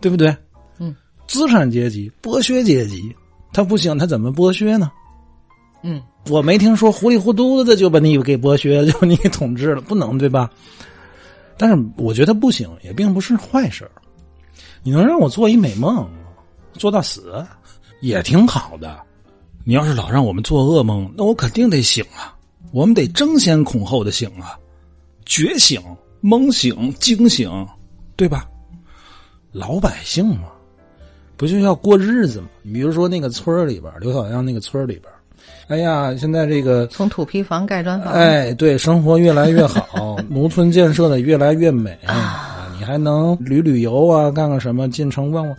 对不对？嗯。资产阶级、剥削阶级，他不行，他怎么剥削呢？嗯，我没听说糊里糊涂的就把你给剥削，就把你给统治了，不能对吧？但是我觉得不行，也并不是坏事儿你能让我做一美梦，做到死，也挺好的。你要是老让我们做噩梦，那我肯定得醒啊！我们得争先恐后的醒啊，觉醒、懵醒、惊醒，对吧？老百姓嘛，不就要过日子吗？你比如说那个村儿里边，刘小亮那个村儿里边，哎呀，现在这个从土坯房盖砖房，哎，对，生活越来越好，<laughs> 农村建设的越来越美啊！你还能旅旅游啊，干个什么，进城逛逛。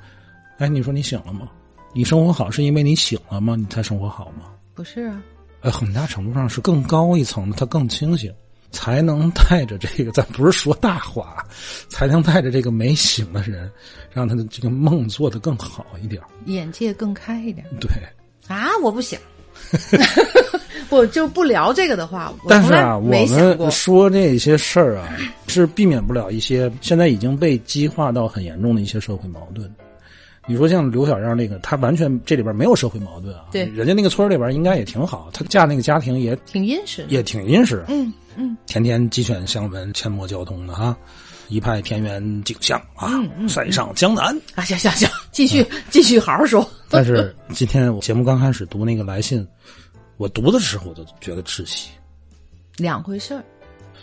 哎，你说你醒了吗？你生活好是因为你醒了吗？你才生活好吗？不是啊，呃，很大程度上是更高一层的，他更清醒，才能带着这个，咱不是说大话，才能带着这个没醒的人，让他的这个梦做得更好一点。眼界更开一点对，啊！我不醒，<laughs> 我就不聊这个的话，但是啊，我们。说这些事儿啊，是避免不了一些现在已经被激化到很严重的一些社会矛盾。你说像刘小样那个，他完全这里边没有社会矛盾啊。对人家那个村里边应该也挺好，他嫁那个家庭也挺殷实，也挺殷实，嗯嗯，天天鸡犬相闻，阡陌交通的哈，一派田园景象啊，嗯塞上江南。啊，行行行，继续继续好好说。<laughs> 但是 <laughs> 今天我节目刚开始读那个来信，我读的时候我就觉得窒息。两回事儿，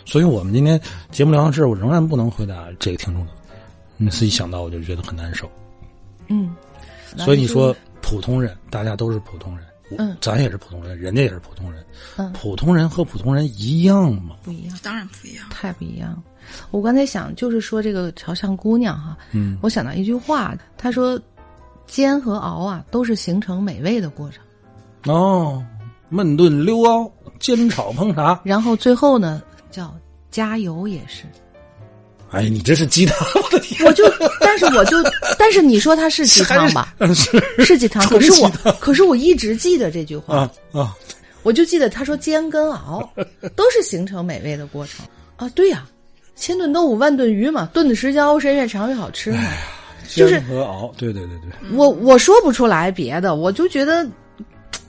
所以我们今天节目聊到这儿，我仍然不能回答这个听众的。每次一想到，我就觉得很难受。嗯，所以你说普通人，大家都是普通人，嗯咱也是普通人，人家也是普通人，嗯普通人和普通人一样吗？不一样，当然不一样。太不一样了。我刚才想，就是说这个潮汕姑娘哈，嗯，我想到一句话，她说：“煎和熬啊，都是形成美味的过程。哦，焖炖溜熬，煎炒烹炸，然后最后呢，叫加油也是。哎，你这是鸡汤，我的天！我就，但是我就，<laughs> 但是你说它是鸡汤吧？嗯，是是鸡汤，可是我，可是我一直记得这句话，啊啊，我就记得他说煎跟熬 <laughs> 都是形成美味的过程啊。对呀、千炖豆腐万炖鱼嘛，炖的时间熬时间越长越好吃嘛。就是煎和熬，对对对对，我我说不出来别的，我就觉得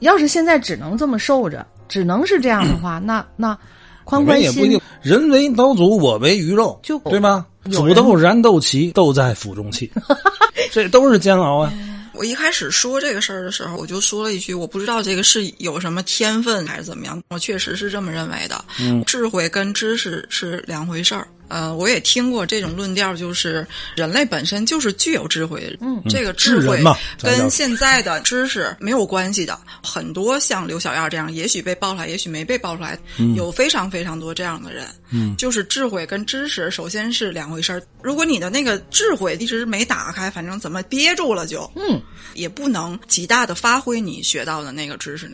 要是现在只能这么受着，只能是这样的话，那那宽宽心也不一定，人为刀俎，我为鱼肉，就对吧？煮豆燃豆萁，豆在釜中泣，<laughs> 这都是煎熬啊。<laughs> 我一开始说这个事儿的时候，我就说了一句，我不知道这个是有什么天分还是怎么样，我确实是这么认为的。嗯，智慧跟知识是两回事儿。呃，我也听过这种论调，就是人类本身就是具有智慧的，嗯，这个智慧跟现在的知识没有关系的。很多像刘小燕这样，也许被爆出来，也许没被爆出来，有非常非常多这样的人。嗯，就是智慧跟知识首先是两回事儿。如果你的那个智慧一直没打开，反正怎么憋住了就，嗯，也不能极大的发挥你学到的那个知识。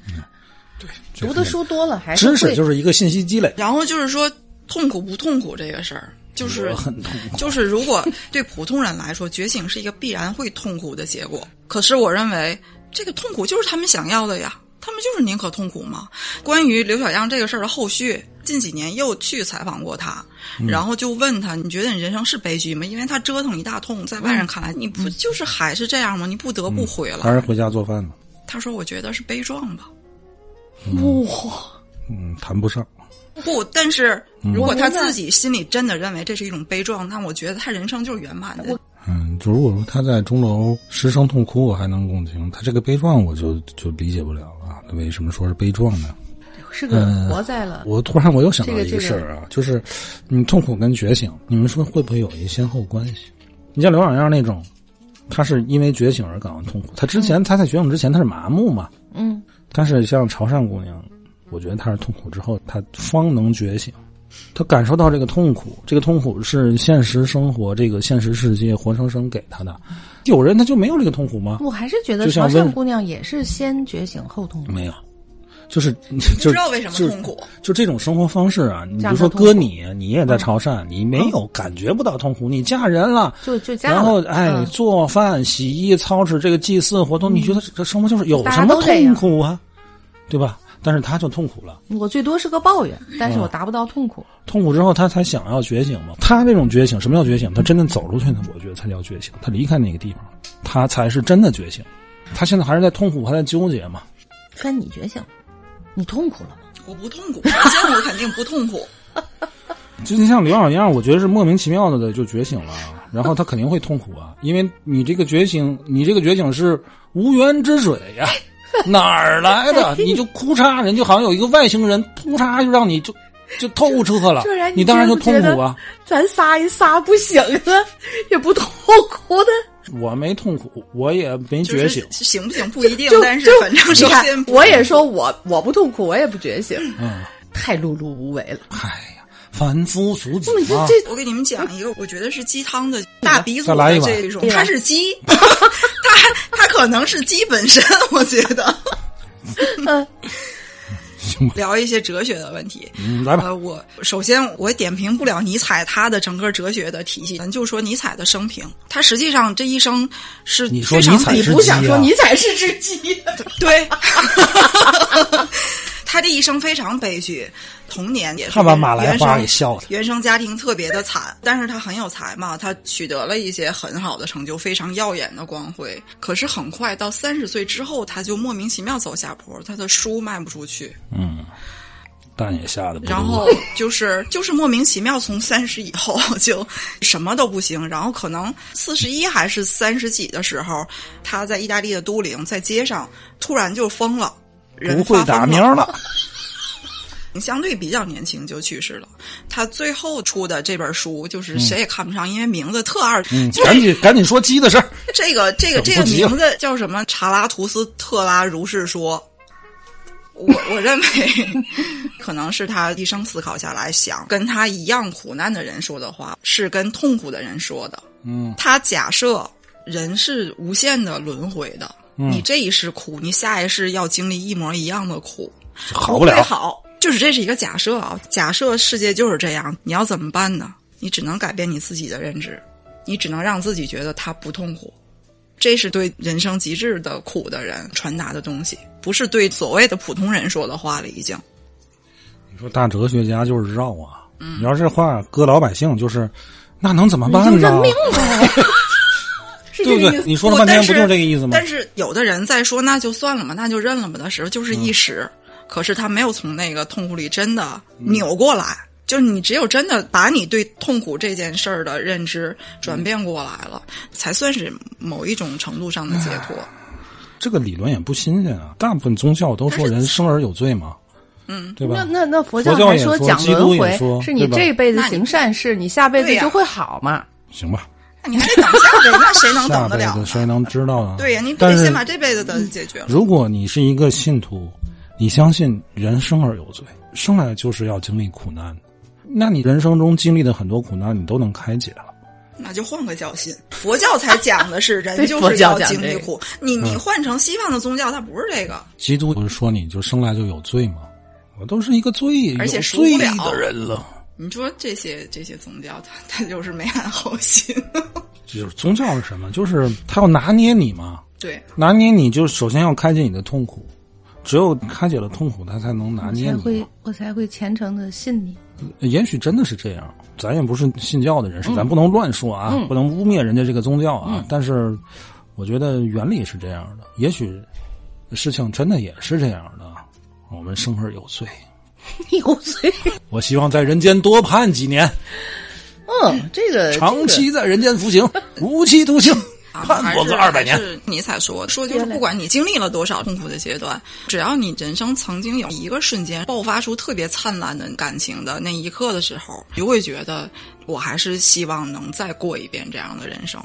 对读的书多了还是知识就是一个信息积累，然后就是说，痛苦不痛苦这个事儿，就是很痛苦。<laughs> 就是如果对普通人来说，觉醒是一个必然会痛苦的结果。可是我认为，这个痛苦就是他们想要的呀，他们就是宁可痛苦嘛。关于刘小样这个事儿的后续，近几年又去采访过他，然后就问他：“你觉得你人生是悲剧吗？”因为他折腾一大通，在外人看来，你不就是还是这样吗？你不得不回了。还是回家做饭吧？他说：“我觉得是悲壮吧。”哇，嗯，谈不上。不，但是如果他自己心里真的认为这是一种悲壮，那我觉得他人生就是圆满的。嗯，就如果说他在钟楼失声痛哭，我还能共情；他这个悲壮，我就就理解不了了。他为什么说是悲壮呢？是个嗯活在了。我突然我又想到一个个事儿啊，就是你痛苦跟觉醒，你们说会不会有一先后关系？你像刘小样那种，他是因为觉醒而感到痛苦。他之前他在觉醒之前他是麻木嘛，嗯，但是像潮汕姑娘，我觉得他是痛苦之后，他方能觉醒，他感受到这个痛苦，这个痛苦是现实生活这个现实世界活生生给他的。有人他就没有这个痛苦吗？我还是觉得潮汕姑娘也是先觉醒后痛苦。没有，就是不就知道为什么痛苦。就这种生活方式啊，你比如说让她痛苦搁你，你也在潮汕，你没有感觉不到痛苦，你嫁人了。就就嫁了然后，哎，嗯做饭、洗衣、操持这个祭祀活动，你觉得这这生活就是有什么痛苦啊？对吧？但是他就痛苦了，我最多是个抱怨，但嗯是我达不到痛苦。痛苦之后他才想要觉醒嘛。他这种觉醒，什么叫觉醒？他真的走出去呢，我觉得才叫觉醒。他离开那个地方，他才是真的觉醒。他现在还是在痛苦，还在纠结嘛。分你觉醒，你痛苦了吗？我不痛苦，首先我肯定不痛苦。就 <laughs> 就像刘小样，我觉得是莫名其妙的就觉醒了，然后他肯定会痛苦啊，因为你这个觉醒，你这个觉醒是无源之水呀，<laughs> 哪儿来的？你就哭嚓，人就好像有一个外星人扑嚓就让你就就透彻了，你当然就痛苦啊。咱仨一仨不醒了，也不痛苦的。我没痛苦，我也没觉醒是，醒不醒不一定，但是反正你看首先，我也说我我不痛苦，我也不觉醒，嗯，太碌碌无为了。哎呀，凡夫俗子啊这嘛。这我给你们讲一个，我觉得是鸡汤的 <laughs> 大鼻祖再来一碗的这种对，吧它是鸡，<laughs> 它它可能是鸡本身，我觉得。聊一些哲学的问题。嗯，来吧，呃，我首先我点评不了尼采他的整个哲学的体系，咱就说尼采的生平。他实际上这一生是你说非常尼采是你不想鸡啊说尼采是只鸡？<laughs> 对，他这一生非常悲剧，童年也是他把马来原生花给笑了。原生家庭特别的惨，但是他很有才嘛，他取得了一些很好的成就，非常耀眼的光辉。可是很快到三十岁之后，他就莫名其妙走下坡，他的书卖不出去，嗯，蛋也下的然后就是就是莫名其妙从三十以后 <laughs> 就什么都不行，然后可能四十一还是三十几的时候，他在意大利的都灵，在街上突然就疯了，人不会打鸣了。<laughs> 相对比较年轻就去世了。他最后出的这本书就是谁也看不上，因为名字特二。嗯，赶紧赶紧说鸡的事儿。<laughs> 这个这个这个名字叫什么？查拉图斯特拉如是说。我我认为，<laughs> 可能是他一生思考下来想，跟他一样苦难的人说的话，是跟痛苦的人说的。嗯，他假设人是无限的轮回的，嗯你这一世苦，你下一世要经历一模一样的苦，好不了会。好，就是这是一个假设啊，假设世界就是这样，你要怎么办呢？你只能改变你自己的认知，你只能让自己觉得他不痛苦。这是对人生极致的苦的人传达的东西，不是对所谓的普通人说的话了。已经，你说大哲学家就是绕啊，嗯你要这话搁老百姓就是，那能怎么办呢？认命呗，<laughs> 是对不对？这个意思。你说了半天不就是这个意思吗？但是有的人在说那就算了嘛，那就认了吧的时候，就是一时，可是他没有从那个痛苦里真的扭过来。就是你只有真的把你对痛苦这件事儿的认知转变过来了，才算是某一种程度上的解脱。这个理论也不新鲜啊，大部分宗教都说人生而有罪嘛，嗯，对吧那？那那佛佛教也还说讲说基督轮回，也说是你这辈子行善事，你下辈子就会好嘛？行吧，那你还得等下辈子，那谁能等得了谁能知道啊？对呀，你得先把这辈子的解决了。如果你是一个信徒，你相信人生而有罪，生来就是要经历苦难，那你人生中经历的很多苦难，你都能开解了。那就换个教信，佛教才讲的是人 <laughs> 就是要经历苦。你你嗯换成西方的宗教，它不是这个。基督不是说你就生来就有罪吗？我都是一个罪而且有罪赎不了的人了。你说这些这些宗教，他他就是没安好心。<laughs> 就是宗教是什么？就是他要拿捏你嘛，对，拿捏你就首先要开解你的痛苦，只有开解了痛苦，他才能拿捏你才会我才会虔诚的信你。也许真的是这样，咱也不是信教的人嗯士，咱不能乱说啊，不能污蔑人家这个宗教啊。但是，我觉得原理是这样的，也许事情真的也是这样的。我们生而有罪，<laughs> 有罪。我希望在人间多判几年，嗯，这个长期在人间服刑，<laughs> 无期徒刑，啊判我个二百年还。是尼采说说，就是不管你经历了多少痛苦的阶段，只要你人生曾经有一个瞬间爆发出特别灿烂的感情的那一刻的时候，就会觉得我还是希望能再过一遍这样的人生。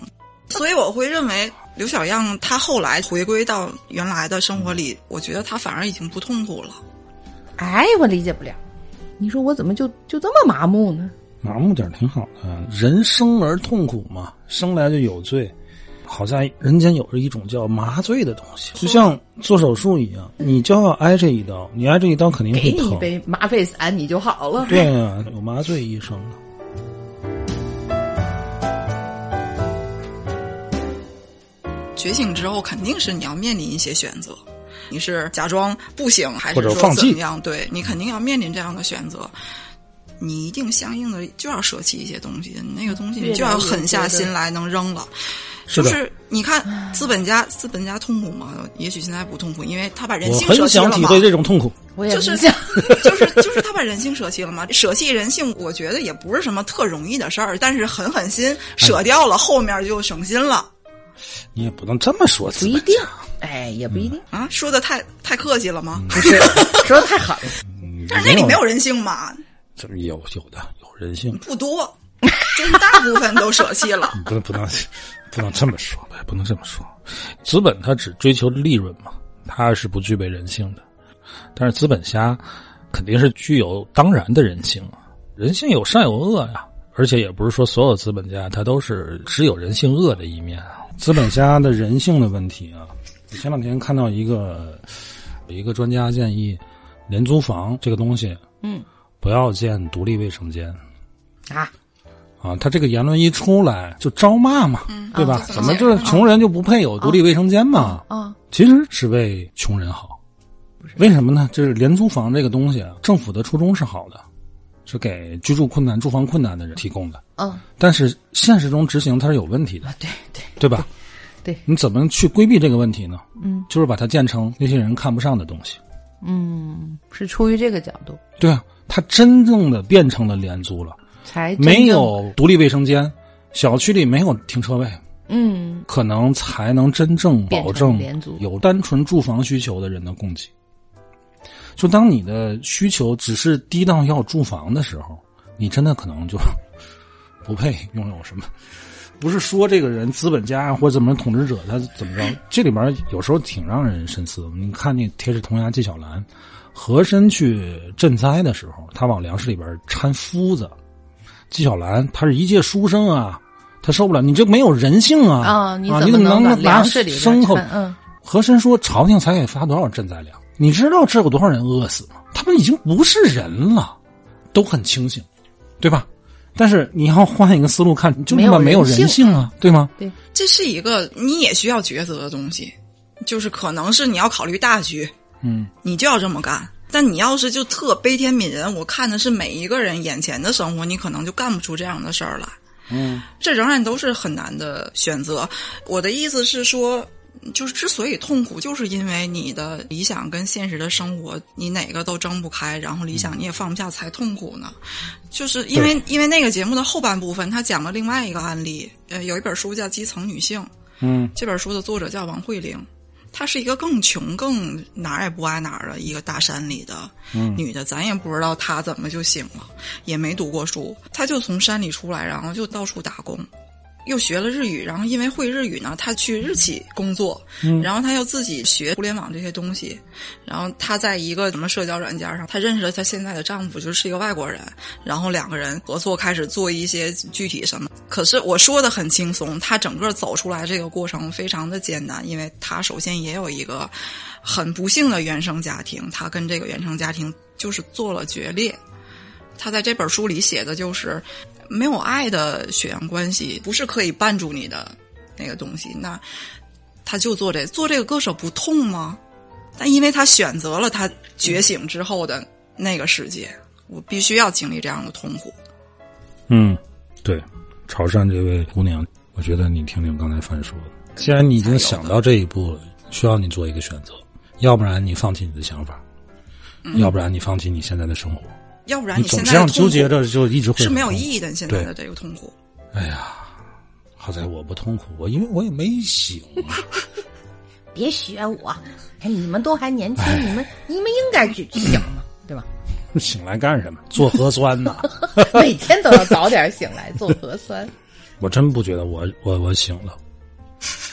所以我会认为刘小样他后来回归到原来的生活里，我觉得他反而已经不痛苦了。哎，我理解不了。你说我怎么就就这么麻木呢？麻木点儿挺好的，人生而痛苦嘛，生来就有罪。好在人间有着一种叫麻醉的东西，就像做手术一样，你就要挨这一刀，你挨这一刀肯定给你一。杯麻醉散你就好了。对呀、有麻醉医生的。觉醒之后，肯定是你要面临一些选择，你是假装不行，还是说或者放弃怎么样？对你肯定要面临这样的选择，你一定相应的就要舍弃一些东西，那个东西你就要狠下心来能扔了。是的就是你看资本家，资本家痛苦吗？也许现在不痛苦，因为他把人性舍弃了嘛。想体会这种痛苦。我也就 <laughs> 是。就是就是他把人性舍弃了嘛，舍弃人性，我觉得也不是什么特容易的事儿，但是狠狠心舍掉了，后面就省心了你也不能这么说，不一定，<laughs> 哎，也不一定，啊！说的太太客气了吗？不是 <laughs> 说的太狠了。但是那里没有人性嘛，这有有的有人性，不多，就是大部分都舍弃了。<laughs> 不能不能不能这么说吧，不能这么说。资本它只追求利润嘛，它是不具备人性的。但是资本家肯定是具有当然的人性啊，人性有善有恶呀、而且也不是说所有资本家他都是只有人性恶的一面啊。资本家的人性的问题啊，我前两天看到一个一个专家建议，廉租房这个东西，嗯，不要建独立卫生间。啊，啊，他这个言论一出来就招骂嘛，对吧啊？怎么就是穷人就不配有独立卫生间嘛？啊，其实是为穷人好，为什么呢？就是廉租房这个东西啊，政府的初衷是好的，是给居住困难、住房困难的人提供的，嗯，但是现实中执行它是有问题的，对对对吧？对，你怎么去规避这个问题呢？嗯，就是把它建成那些人看不上的东西。嗯，是出于这个角度对啊，它真正的变成了廉租了，才没，有独立卫生间，小区里没有停车位，嗯，可能才能真正保证有单纯住房需求的人的供给。就当你的需求只是低到要住房的时候，你真的可能就 <laughs> 不配拥有什么。不是说这个人资本家或者怎么统治者他怎么着，这里边有时候挺让人深思的。你看那铁齿铜牙纪晓岚，和珅去赈灾的时候，他往粮食里边掺麸子。纪晓岚他是一介书生啊，他受不了，你这没有人性啊！啊，你啊，怎么能拿牲口？嗯，和珅说：“朝廷才给发多少赈灾粮？你知道这有多少人饿死吗？他们已经不是人了，都很清醒，对吧？但是你要换一个思路看，就那么没有人性啊，对吗？对这是一个你也需要抉择的东西，就是可能是你要考虑大局，嗯，你就要这么干。但你要是就特悲天悯人，我看的是每一个人眼前的生活，你可能就干不出这样的事儿来。嗯，这仍然都是很难的选择。我的意思是说。就是之所以痛苦，就是因为你的理想跟现实的生活，你哪个都睁不开，然后理想你也放不下，才痛苦呢。就是因为因为那个节目的后半部分，他讲了另外一个案例，呃，有一本书叫《基层女性》，嗯，这本书的作者叫王慧玲，她是一个更穷、更哪儿也不爱哪儿的一个大山里的女的，咱也不知道她怎么就醒了，也没读过书，她就从山里出来，然后就到处打工。又学了日语，然后因为会日语呢，他去日企工作，然后他又自己学互联网这些东西，然后他在一个什么社交软件上，他认识了她现在的丈夫，就是一个外国人，然后两个人合作开始做一些具体什么。可是我说的很轻松，他整个走出来这个过程非常的艰难，因为他首先也有一个很不幸的原生家庭，他跟这个原生家庭就是做了决裂。他在这本书里写的就是。没有爱的血缘关系不是可以绊住你的那个东西，那他就做这做这个歌手不痛吗？但因为他选择了他觉醒之后的那个世界，我必须要经历这样的痛苦。嗯，对，潮汕这位姑娘，我觉得你听听刚才范说的，既然你已经想到这一步了，需要你做一个选择，要不然你放弃你的想法，要不然你放弃你现在的生活。要不然你总这样纠结着，就一直会是没有意义的。现在的这个痛苦，哎呀，好在我不痛苦，我因为我也没醒。<laughs> 别学我，哎，你们都还年轻，你们你们应该去醒嘛，对吧？<laughs> 醒来干什么？做核酸呢？<laughs> 每天都要早点醒来做核酸。我真不觉得我我我醒了，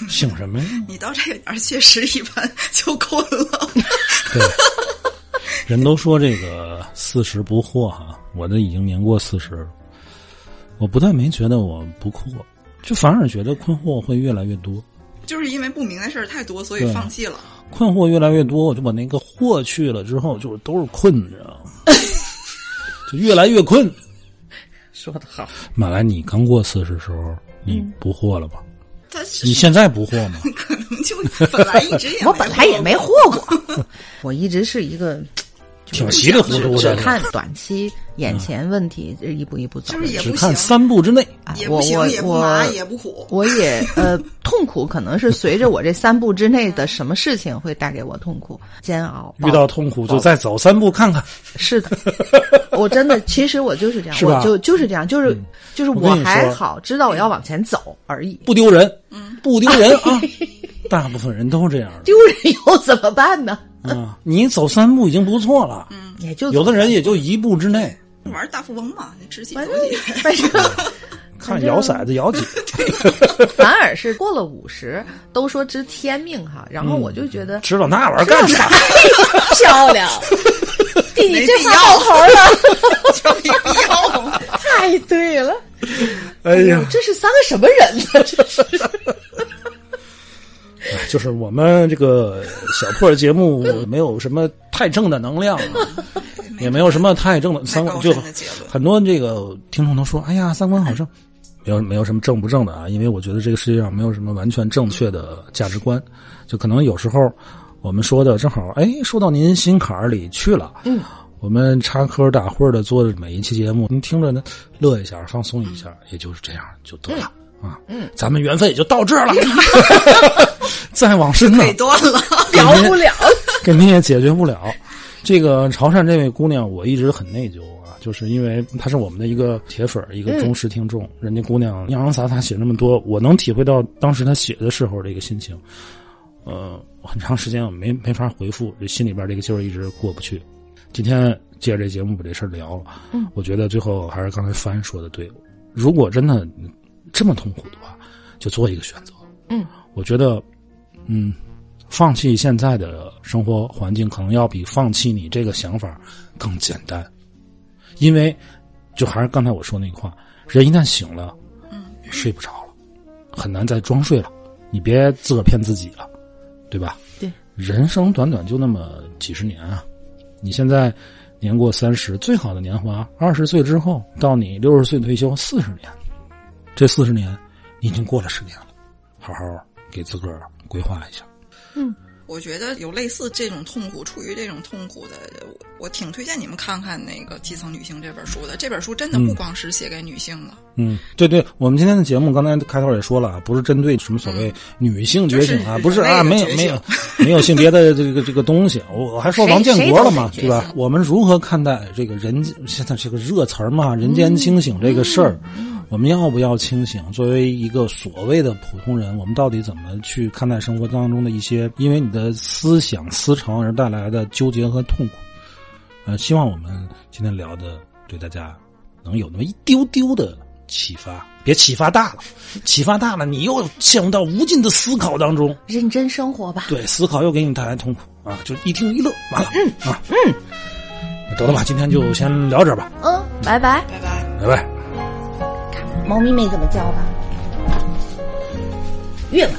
醒什么呀？你到这个点确实一般就困了。对。人都说这个四十不惑哈，我这已经年过四十，我不但没觉得我不惑，就反而觉得困惑会越来越多。就是因为不明白事儿太多，所以放弃了。困惑越来越多，我就把那个惑去了之后，就都是困，你知道吗？就越来越困。<laughs> 说的好。马来，你刚过四十时候，你不惑了吧？他你现在不惑吗？<laughs> 可能就本来一直也 <laughs> 我本来也没惑过，<laughs> 我一直是一个。挺稀里糊涂的，只看短期眼前问题，一步一步走，只看三步之内。我我我也不苦，我也呃痛苦，可能是随着我这三步之内的什么事情会带给我痛苦、煎熬。遇到痛苦就再走三步看看。是的，<laughs> 我真的，其实我就是这样，我就就是这样，就是就是我还好，知道我要往前走而已，不丢人，不丢人啊。<laughs> 大部分人都这样，丢人又怎么办呢？啊，你走三步已经不错了，嗯，也就有的人也就一步之内。玩大富翁嘛，知己反正 <laughs> 反正 <laughs> 看摇骰子摇几，<laughs> 反而是过了五十，都说知天命哈。然后我就觉得知道那玩意儿干啥？漂亮，弟弟这话到头了，太对了。哎呀，这是三个什么人呢？这是。就是我们这个小破节目 <laughs> 没有什么太正的能量，也没有什么太正的三观，就很多这个听众都说：“哎呀，三观好正。”没有没有什么正不正的啊，因为我觉得这个世界上没有什么完全正确的价值观，就可能有时候我们说的正好哎说到您心坎儿里去了。嗯，我们插科打诨的做的每一期节目，您听着呢乐一下，放松一下，也就是这样就得了。啊，嗯，咱们缘分也就到这儿了，<laughs> 再往深呢，断了，聊不了，肯定也解决不了。这个潮汕这位姑娘，我一直很内疚啊，就是因为她是我们的一个铁粉，一个忠实听众。人家姑娘洋洋洒洒写那么多，我能体会到当时她写的时候的一个心情。呃，很长时间我没没法回复，这心里边这个劲儿一直过不去。今天借着这节目把这事儿聊了，嗯，我觉得最后还是刚才帆说的对，如果真的。这么痛苦的话，就做一个选择。嗯，我觉得，嗯，放弃现在的生活环境，可能要比放弃你这个想法更简单。因为，就还是刚才我说那个话，人一旦醒了，嗯，睡不着了，很难再装睡了。你别自个骗自己了，对吧？对，人生短短就那么几十年啊！你现在年过三十，最好的年华，二十岁之后到你六十岁退休，四十年。这四十年，你已经过了十年了，好好给自个儿规划一下。嗯，我觉得有类似这种痛苦，处于这种痛苦的，我我挺推荐你们看看那个《基层女性》这本书的。这本书真的不光是写给女性的，嗯，对对，我们今天的节目刚才开头也说了，不是针对什么所谓女性觉醒啊，嗯不是啊，没有没有没有性别的这个这个东西。我我还说王建国了嘛，对吧？我们如何看待这个人现在这个热词儿嘛，人间清醒这个事儿？我们要不要清醒？作为一个所谓的普通人，我们到底怎么去看待生活当中的一些因为你的思想思潮而带来的纠结和痛苦？呃，希望我们今天聊的对大家能有那么一丢丢的启发，别启发大了，启发大了，你又陷入到无尽的思考当中。认真生活吧。对，思考又给你带来痛苦啊，就一听一乐，完了，嗯啊，嗯，得了吧，今天就先聊这儿吧，嗯，拜拜。拜拜。拜拜。猫咪妹怎么叫吧？月吧。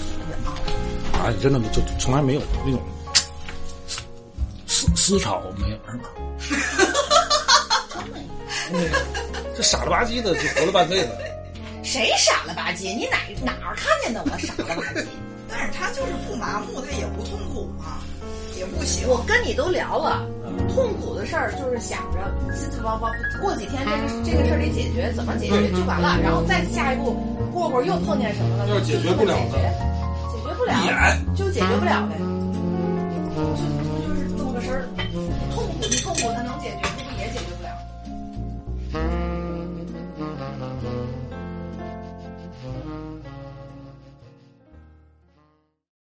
啊，真的就从来没有那种思思潮，没有是吧？<laughs> 这傻了吧唧的，就活了半辈子。谁傻了吧唧？你哪哪儿看见的我傻了吧唧？但是他就是不麻木，他也不痛苦嘛，也不行。我跟你都聊了，痛苦的事儿就是想着，这这这过几天这个这个事儿得解决，怎么解决就完了，然后再下一步，过会儿又碰见什么了，就是解决不了解决不了就解决不了呗，就就是这么个事儿。痛苦你痛苦它能解决。